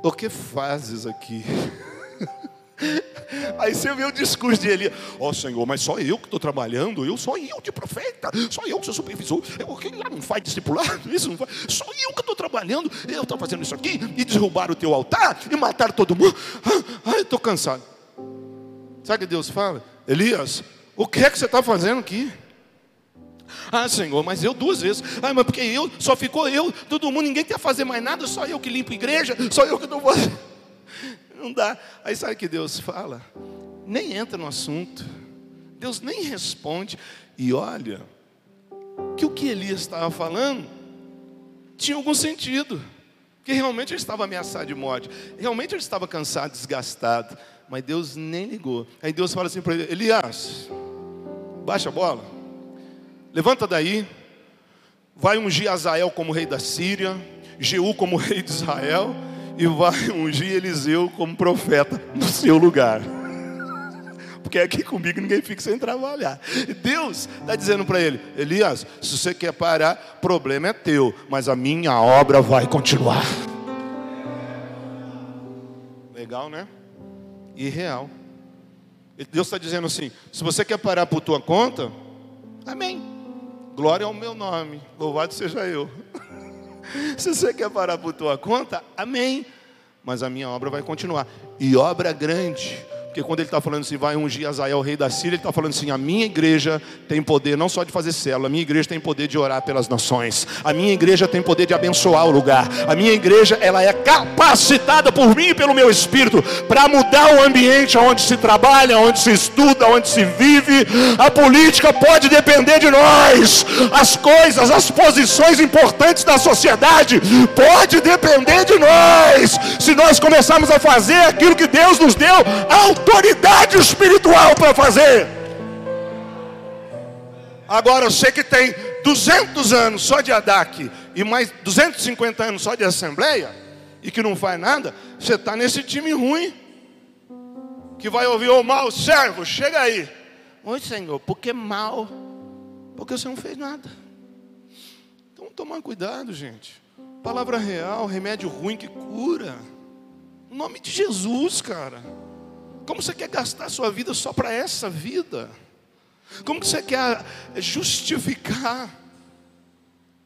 o que fazes aqui? [LAUGHS] [LAUGHS] Aí você vê o discurso de Elias: Ó oh, Senhor, mas só eu que estou trabalhando, eu só eu de profeta, só eu que sou supervisor. Eu, quem lá não faz discipulado? [LAUGHS] Isso não faz. Só eu que estou trabalhando, eu estou fazendo isso aqui, e derrubar o teu altar, e matar todo mundo. [LAUGHS] Ai, estou cansado. Sabe o que Deus fala? Elias, o que é que você está fazendo aqui? Ah, Senhor, mas eu duas vezes. Ah, mas porque eu, só ficou eu, todo mundo, ninguém quer fazer mais nada, só eu que limpo igreja, só eu que estou fazendo. Não dá. Aí sabe o que Deus fala? Nem entra no assunto. Deus nem responde. E olha, que o que Elias estava falando tinha algum sentido. Que realmente ele estava ameaçado de morte. Realmente ele estava cansado, desgastado mas Deus nem ligou. Aí Deus fala assim para ele: Elias, baixa a bola, levanta daí, vai ungir Azael como rei da Síria, Jeú como rei de Israel, e vai ungir Eliseu como profeta no seu lugar. Porque aqui comigo ninguém fica sem trabalhar. Deus está dizendo para ele: Elias, se você quer parar, problema é teu, mas a minha obra vai continuar. Legal, né? e real. Deus está dizendo assim: se você quer parar por tua conta, amém. Glória ao meu nome, louvado seja eu. [LAUGHS] se você quer parar por tua conta, amém. Mas a minha obra vai continuar. E obra grande porque quando ele está falando assim, vai ungir Azael, rei da Síria, ele está falando assim: a minha igreja tem poder não só de fazer célula, a minha igreja tem poder de orar pelas nações, a minha igreja tem poder de abençoar o lugar, a minha igreja ela é capacitada por mim e pelo meu espírito para mudar o ambiente onde se trabalha, onde se estuda, onde se vive. A política pode depender de nós, as coisas, as posições importantes da sociedade pode depender de nós, se nós começarmos a fazer aquilo que Deus nos deu autoridade espiritual para fazer. Agora eu sei que tem 200 anos só de ADAC e mais 250 anos só de Assembleia e que não faz nada, você está nesse time ruim que vai ouvir o mal servo, chega aí. Oi Senhor, por que mal? Porque você não fez nada. Então tomar cuidado, gente. Palavra real, remédio ruim que cura. Em nome de Jesus, cara. Como você quer gastar sua vida só para essa vida? Como você quer justificar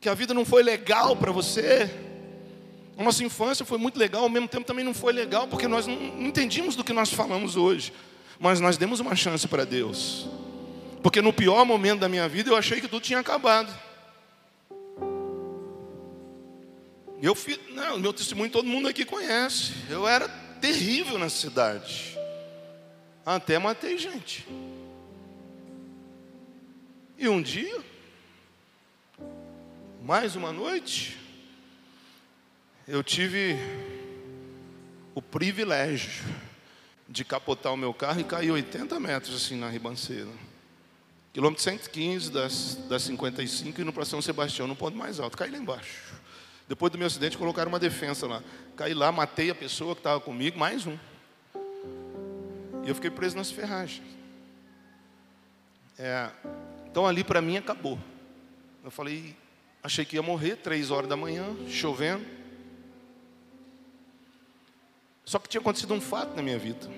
que a vida não foi legal para você? A nossa infância foi muito legal, ao mesmo tempo também não foi legal, porque nós não entendíamos do que nós falamos hoje. Mas nós demos uma chance para Deus. Porque no pior momento da minha vida eu achei que tudo tinha acabado. Eu fiz, não, meu testemunho todo mundo aqui conhece. Eu era terrível na cidade. Até matei gente. E um dia, mais uma noite, eu tive o privilégio de capotar o meu carro e cair 80 metros assim na ribanceira. Quilômetro 115 das, das 55 indo para São Sebastião, no ponto mais alto. Caí lá embaixo. Depois do meu acidente, colocaram uma defesa lá. Caí lá, matei a pessoa que estava comigo, mais um. E eu fiquei preso nas ferragens. É, então ali para mim acabou. Eu falei, achei que ia morrer, três horas da manhã, chovendo. Só que tinha acontecido um fato na minha vida.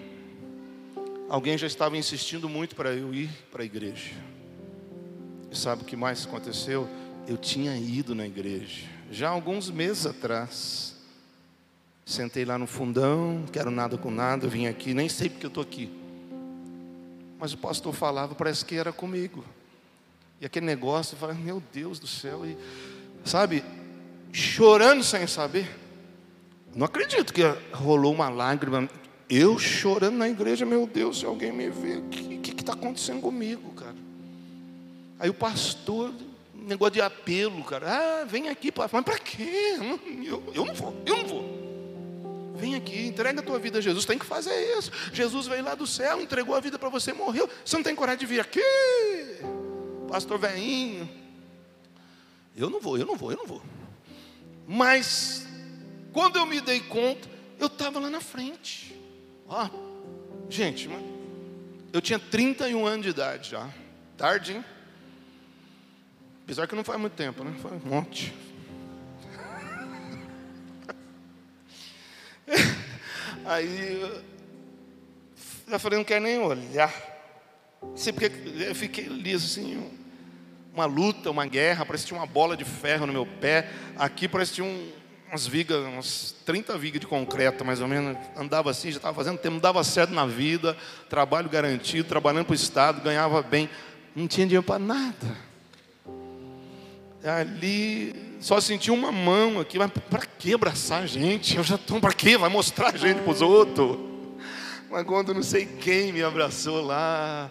Alguém já estava insistindo muito para eu ir para a igreja. E sabe o que mais aconteceu? Eu tinha ido na igreja, já alguns meses atrás. Sentei lá no fundão, quero nada com nada, vim aqui, nem sei porque eu estou aqui. Mas o pastor falava, parece que era comigo. E aquele negócio, eu falei, meu Deus do céu, e, sabe, chorando sem saber. Não acredito que rolou uma lágrima. Eu chorando na igreja, meu Deus, se alguém me vê, o que está acontecendo comigo, cara? Aí o pastor, negócio de apelo, cara, ah, vem aqui, mas para quê? Eu, eu não vou, eu não vou. Vem aqui, entrega a tua vida a Jesus. Tem que fazer isso. Jesus veio lá do céu, entregou a vida para você, morreu. Você não tem coragem de vir aqui, pastor veinho. Eu não vou, eu não vou, eu não vou. Mas, quando eu me dei conta, eu estava lá na frente. Ó, gente, eu tinha 31 anos de idade já. Tarde, hein? Apesar que não faz muito tempo, né? Foi um monte. [LAUGHS] Aí eu falei, não quero nem olhar. Sei porque eu fiquei liso assim, uma luta, uma guerra, parece que tinha uma bola de ferro no meu pé. Aqui parece que tinha um, umas vigas, umas 30 vigas de concreto, mais ou menos. Andava assim, já estava fazendo tempo, dava certo na vida, trabalho garantido, trabalhando para o Estado, ganhava bem. Não tinha dinheiro para nada ali só senti uma mão aqui, mas para que abraçar a gente? Eu já estou, para que? Vai mostrar a gente para os outros. Mas quando não sei quem me abraçou lá,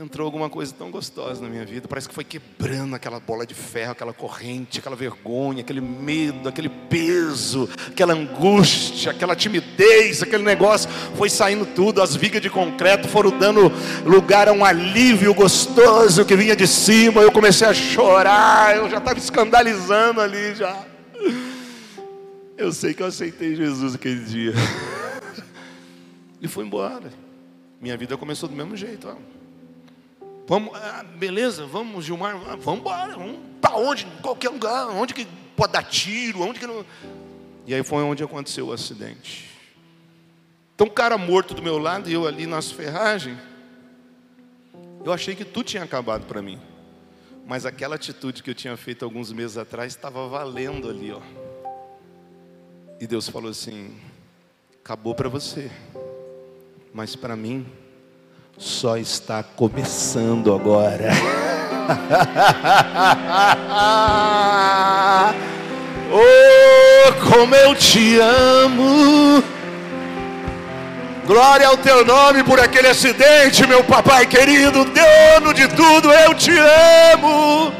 entrou alguma coisa tão gostosa na minha vida. Parece que foi quebrando aquela bola de ferro, aquela corrente, aquela vergonha, aquele medo, aquele peso, aquela angústia, aquela timidez, aquele negócio. Foi saindo tudo, as vigas de concreto foram dando lugar a um alívio gostoso que vinha de cima. Eu comecei a chorar, eu já estava escandalizando ali já. Eu sei que eu aceitei Jesus aquele dia. [LAUGHS] E foi embora. Minha vida começou do mesmo jeito. Ó. Vamos, ah, beleza, vamos, Gilmar, ah, vamos embora, vamos para onde? Em qualquer lugar, onde que pode dar tiro, onde que não. E aí foi onde aconteceu o acidente. Então, o cara morto do meu lado e eu ali nas ferragens, eu achei que tudo tinha acabado para mim. Mas aquela atitude que eu tinha feito alguns meses atrás estava valendo ali, ó. E Deus falou assim: acabou para você, mas para mim só está começando agora. [LAUGHS] oh, como eu te amo! Glória ao teu nome por aquele acidente, meu papai querido, dono de tudo, eu te amo.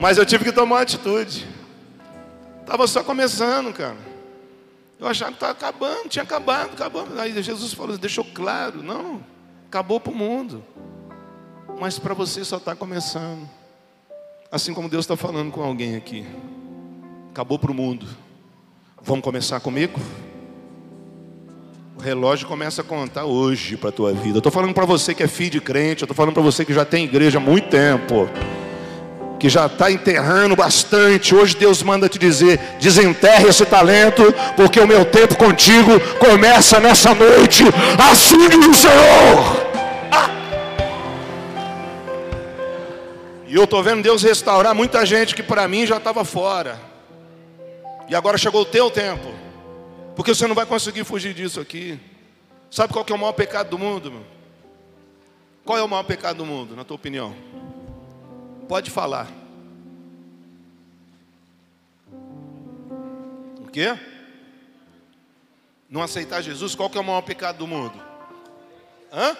Mas eu tive que tomar uma atitude. Estava só começando, cara. Eu achava que estava acabando, tinha acabado, acabou. Aí Jesus falou, deixou claro, não, acabou para o mundo. Mas para você só está começando. Assim como Deus está falando com alguém aqui. Acabou para o mundo. Vamos começar comigo? O relógio começa a contar hoje para a tua vida. Eu estou falando para você que é filho de crente, eu estou falando para você que já tem igreja há muito tempo, que já está enterrando bastante. Hoje Deus manda te dizer: desenterre esse talento, porque o meu tempo contigo começa nessa noite. Diz o Senhor. Ah! E eu estou vendo Deus restaurar muita gente que para mim já estava fora. E agora chegou o teu tempo. Porque você não vai conseguir fugir disso aqui. Sabe qual que é o maior pecado do mundo? Meu? Qual é o maior pecado do mundo, na tua opinião? Pode falar. O quê? Não aceitar Jesus, qual que é o maior pecado do mundo? Hã?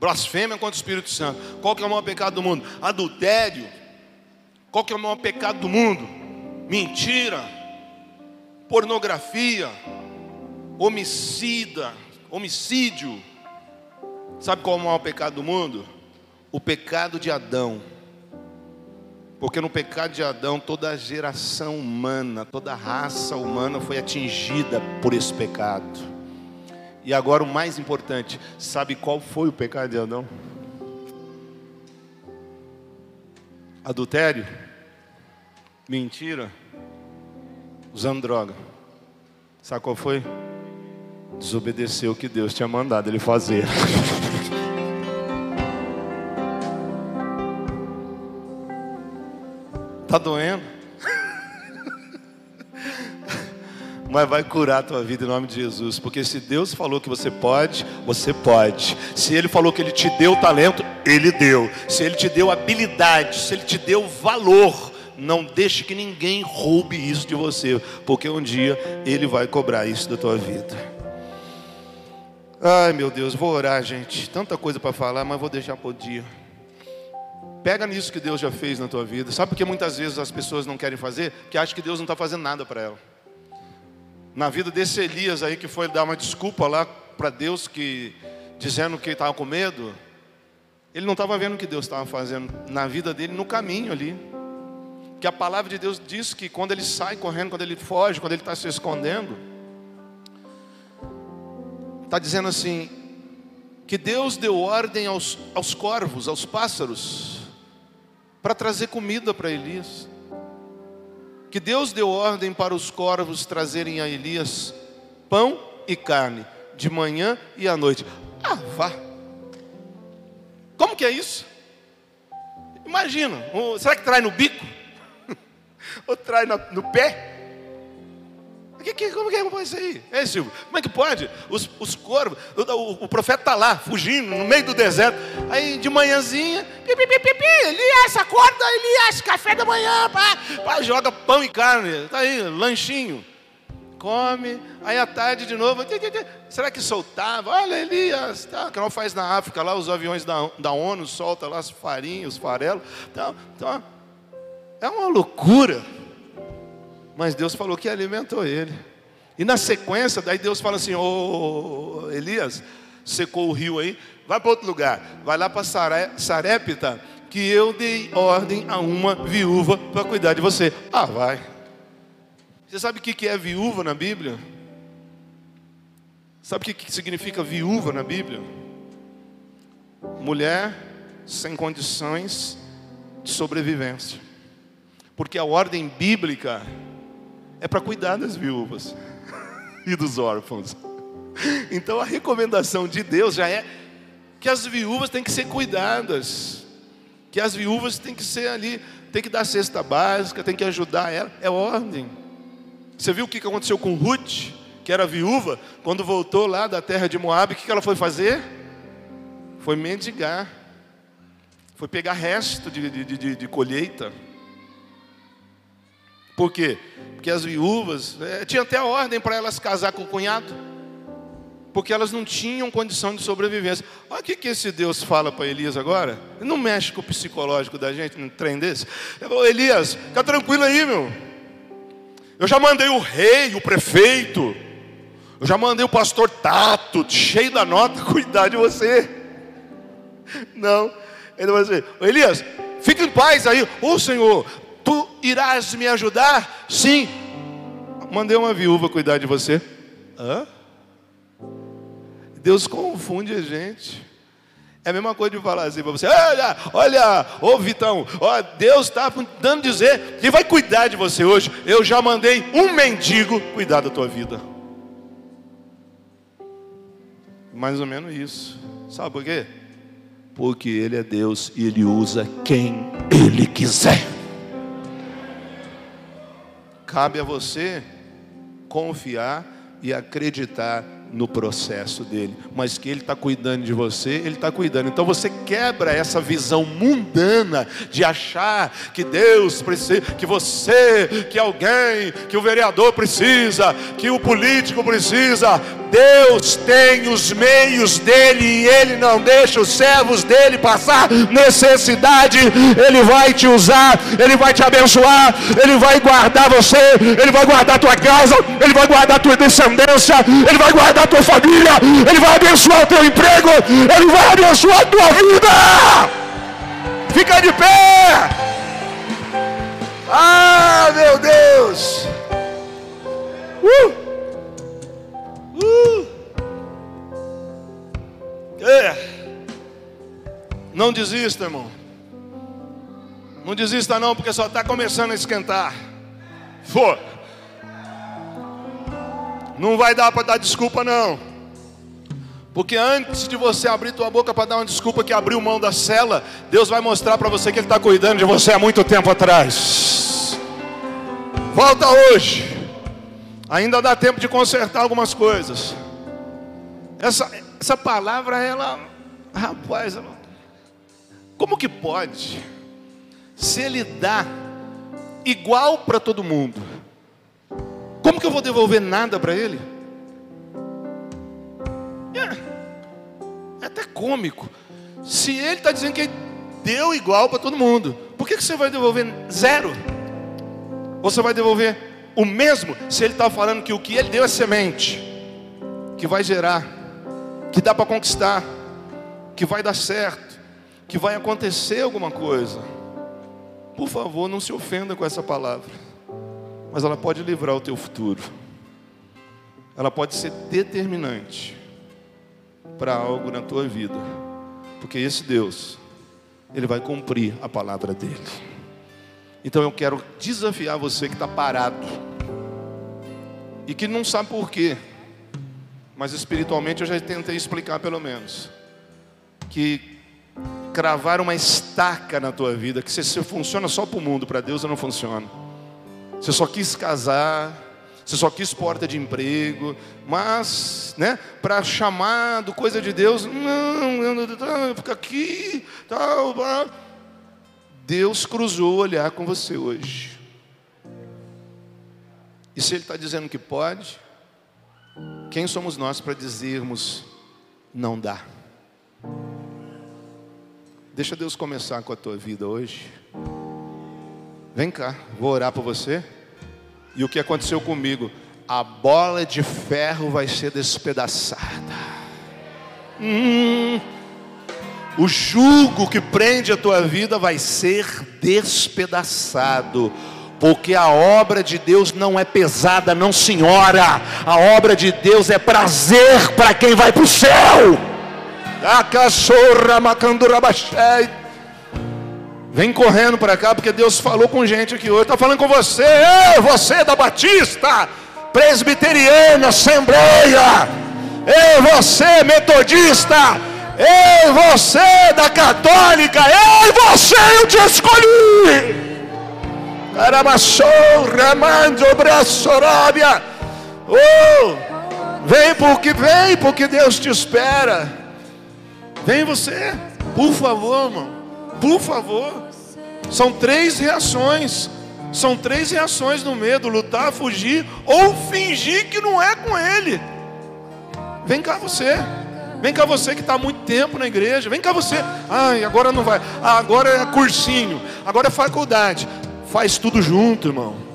Blasfêmia contra o Espírito Santo. Qual que é o maior pecado do mundo? Adultério. Qual que é o maior pecado do mundo? Mentira pornografia, homicida, homicídio. Sabe qual é o maior pecado do mundo? O pecado de Adão. Porque no pecado de Adão, toda a geração humana, toda a raça humana foi atingida por esse pecado. E agora o mais importante, sabe qual foi o pecado de Adão? Adultério? Mentira? usando droga. Sabe qual foi? Desobedeceu o que Deus tinha mandado ele fazer. [LAUGHS] Tá doendo? Mas vai curar a tua vida em nome de Jesus. Porque se Deus falou que você pode, você pode. Se Ele falou que Ele te deu talento, Ele deu. Se Ele te deu habilidade, se Ele te deu valor, não deixe que ninguém roube isso de você, porque um dia Ele vai cobrar isso da tua vida. Ai meu Deus, vou orar, gente. Tanta coisa para falar, mas vou deixar o dia. Pega nisso que Deus já fez na tua vida. Sabe por que muitas vezes as pessoas não querem fazer? Porque acham que Deus não está fazendo nada para ela. Na vida desse Elias aí que foi dar uma desculpa lá para Deus que dizendo que estava com medo, ele não estava vendo o que Deus estava fazendo na vida dele no caminho ali que a palavra de Deus diz que quando ele sai correndo, quando ele foge, quando ele está se escondendo, está dizendo assim: que Deus deu ordem aos, aos corvos, aos pássaros, para trazer comida para Elias. Que Deus deu ordem para os corvos trazerem a Elias pão e carne, de manhã e à noite. Ah, vá! Como que é isso? Imagina, será que traz no bico? [LAUGHS] Ou trai no pé? Que, que, como que é isso aí? É, Silvio, como é que pode? Os, os corvos, o, o, o profeta está lá, fugindo, no meio do deserto. Aí de manhãzinha, pi, pi, pi, pi, pi, Elias, acorda, Elias, café da manhã, pá, pá, joga pão e carne, está aí, lanchinho. Come, aí à tarde de novo, será que soltava? Olha, Elias, tá, que não faz na África lá, os aviões da, da ONU soltam lá as farinhas, os farelos. Então, então é uma loucura. Mas Deus falou que alimentou ele. E na sequência, daí Deus fala assim: Ô oh, Elias, secou o rio aí, vai para outro lugar, vai lá para Sarepta, que eu dei ordem a uma viúva para cuidar de você. Ah, vai. Você sabe o que é viúva na Bíblia? Sabe o que significa viúva na Bíblia? Mulher sem condições de sobrevivência. Porque a ordem bíblica é para cuidar das viúvas. [LAUGHS] e dos órfãos. Então a recomendação de Deus já é que as viúvas têm que ser cuidadas, que as viúvas têm que ser ali, tem que dar cesta básica, tem que ajudar ela, é ordem. Você viu o que aconteceu com Ruth, que era viúva, quando voltou lá da terra de Moab, o que ela foi fazer? Foi mendigar, foi pegar resto de, de, de, de colheita. Por quê? Porque as viúvas, é, tinha até ordem para elas casar com o cunhado, porque elas não tinham condição de sobrevivência. Olha o que, que esse Deus fala para Elias agora. Não mexe com o psicológico da gente num trem desse. Ele falou, Elias, fica tranquilo aí, meu. Eu já mandei o rei, o prefeito, eu já mandei o pastor Tato, cheio da nota, [LAUGHS] cuidar de você. Não, ele vai dizer, Elias, fique em paz aí, ô Senhor, Tu irás me ajudar? Sim. Mandei uma viúva cuidar de você. Hã? Deus confunde a gente. É a mesma coisa de falar assim para você: olha, olha, ô Vitão, ó, Deus está dando dizer que vai cuidar de você hoje. Eu já mandei um mendigo cuidar da tua vida. Mais ou menos isso. Sabe por quê? Porque Ele é Deus e Ele usa quem Ele quiser. Cabe a você confiar e acreditar no processo dele, mas que ele está cuidando de você, ele está cuidando. Então você quebra essa visão mundana de achar que Deus precisa, que você, que alguém, que o vereador precisa, que o político precisa. Deus tem os meios dele e ele não deixa os servos dele passar necessidade. Ele vai te usar, ele vai te abençoar, ele vai guardar você, ele vai guardar tua casa, ele vai guardar tua descendência, ele vai guardar a tua família, ele vai abençoar o teu emprego, ele vai abençoar a tua vida. Fica de pé. Ah, meu Deus. Uh. Uh! É. Não desista, irmão. Não desista não, porque só está começando a esquentar. For. Não vai dar para dar desculpa não. Porque antes de você abrir tua boca para dar uma desculpa que abriu mão da cela, Deus vai mostrar para você que Ele está cuidando de você há muito tempo atrás. Volta hoje. Ainda dá tempo de consertar algumas coisas. Essa, essa palavra, ela, rapaz, ela, como que pode? Se ele dá igual para todo mundo, como que eu vou devolver nada para ele? É, é, até cômico. Se ele está dizendo que deu igual para todo mundo, por que, que você vai devolver zero? Ou você vai devolver o mesmo se ele está falando que o que ele deu é semente, que vai gerar, que dá para conquistar, que vai dar certo, que vai acontecer alguma coisa. Por favor, não se ofenda com essa palavra, mas ela pode livrar o teu futuro, ela pode ser determinante para algo na tua vida, porque esse Deus, Ele vai cumprir a palavra dele. Então eu quero desafiar você que está parado. E que não sabe por quê, mas espiritualmente eu já tentei explicar pelo menos. Que cravar uma estaca na tua vida, que você funciona só para o mundo, para Deus não funciona. Você só quis casar, você só quis porta de emprego, mas, né, para chamado, coisa de Deus, não, fica aqui, tal, Deus cruzou o olhar com você hoje. E se Ele está dizendo que pode, quem somos nós para dizermos não dá? Deixa Deus começar com a tua vida hoje. Vem cá, vou orar por você. E o que aconteceu comigo? A bola de ferro vai ser despedaçada. Hum, o jugo que prende a tua vida vai ser despedaçado porque a obra de Deus não é pesada, não senhora. A obra de Deus é prazer para quem vai para o céu. Vem correndo para cá, porque Deus falou com gente aqui hoje. Está falando com você, Ei, você da Batista. presbiteriana, assembleia, eu você metodista, eu você da católica, eu você eu te escolhi. Caramassou, ramando braçorábia. Oh, vem porque vem, porque Deus te espera. Vem você, por favor, irmão, por favor. São três reações. São três reações no medo: lutar, fugir ou fingir que não é com Ele. Vem cá você. Vem cá você que está há muito tempo na igreja. Vem cá você. Ai, agora não vai. Ah, agora é cursinho. Agora é faculdade. Faz tudo junto, irmão.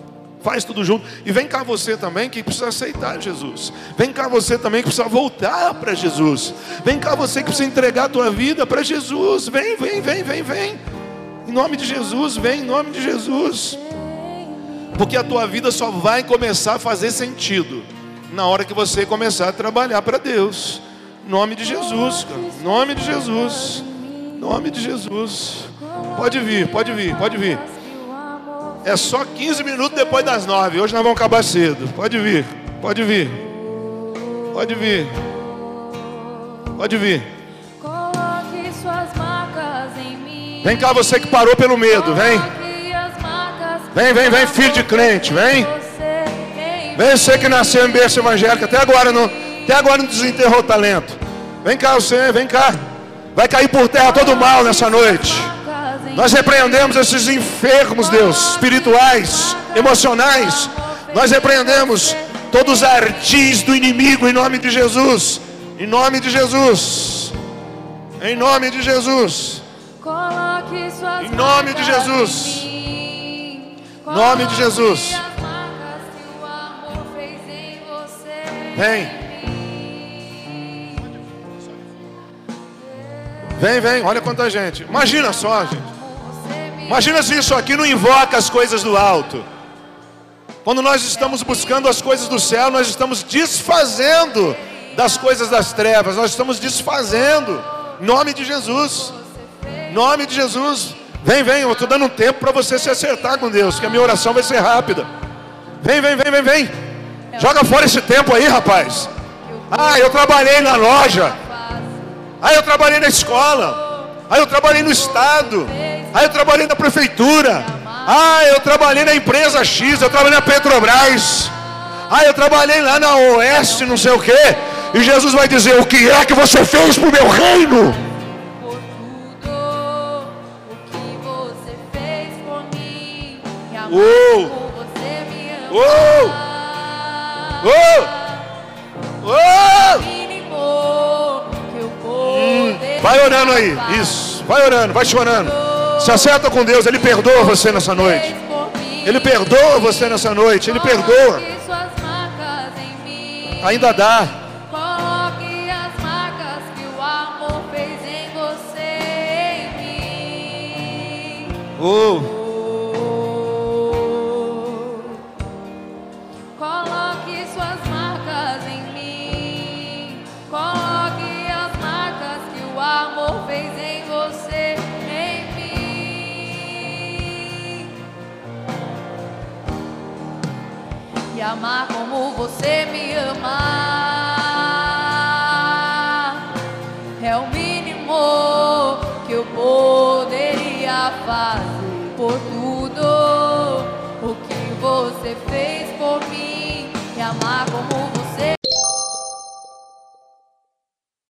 Faz tudo junto. E vem cá você também que precisa aceitar Jesus. Vem cá você também que precisa voltar para Jesus. Vem cá você que precisa entregar a tua vida para Jesus. Vem, vem, vem, vem, vem. Em nome de Jesus, vem em nome de Jesus. Porque a tua vida só vai começar a fazer sentido na hora que você começar a trabalhar para Deus. Em nome de Jesus, cara. Em nome de Jesus. Em nome de Jesus. Pode vir, pode vir, pode vir. É só 15 minutos depois das 9. Hoje nós vamos acabar cedo. Pode vir, pode vir. Pode vir. Pode vir. Vem cá você que parou pelo medo, vem. Vem, vem, vem, filho de crente, vem. Vem você que nasceu em berço evangélico, até agora não, até agora não desenterrou o talento. Vem cá você, vem cá. Vai cair por terra todo mal nessa noite. Nós repreendemos esses enfermos, Deus, espirituais, emocionais. Nós repreendemos todos os artis do inimigo em nome de Jesus. Em nome de Jesus. Em nome de Jesus. Em nome de Jesus. Nome de Jesus. Vem. Vem, vem, olha quanta gente. Imagina só, gente. Imagina se isso aqui não invoca as coisas do alto. Quando nós estamos buscando as coisas do céu, nós estamos desfazendo das coisas das trevas, nós estamos desfazendo. Nome de Jesus. Nome de Jesus. Vem, vem, eu estou dando um tempo para você se acertar com Deus, que a minha oração vai ser rápida. Vem, vem, vem, vem, vem. Joga fora esse tempo aí, rapaz. Ah, eu trabalhei na loja. Ah, eu trabalhei na escola. Ah, eu trabalhei no estado. Ah, eu trabalhei na prefeitura. Ah, eu trabalhei na empresa X. Eu trabalhei na Petrobras. Ah, eu trabalhei lá na Oeste, não sei o quê. E Jesus vai dizer: O que é que você fez para o meu reino? Oh! Oh! Oh! Oh! Vai orando aí, isso. Vai orando, vai chorando. Se acerta com Deus, Ele perdoa você nessa noite. Ele perdoa você nessa noite. Ele perdoa. Ainda dá. Oh. Amar como você me ama. É o mínimo que eu poderia fazer por tudo o que você fez por mim. E amar como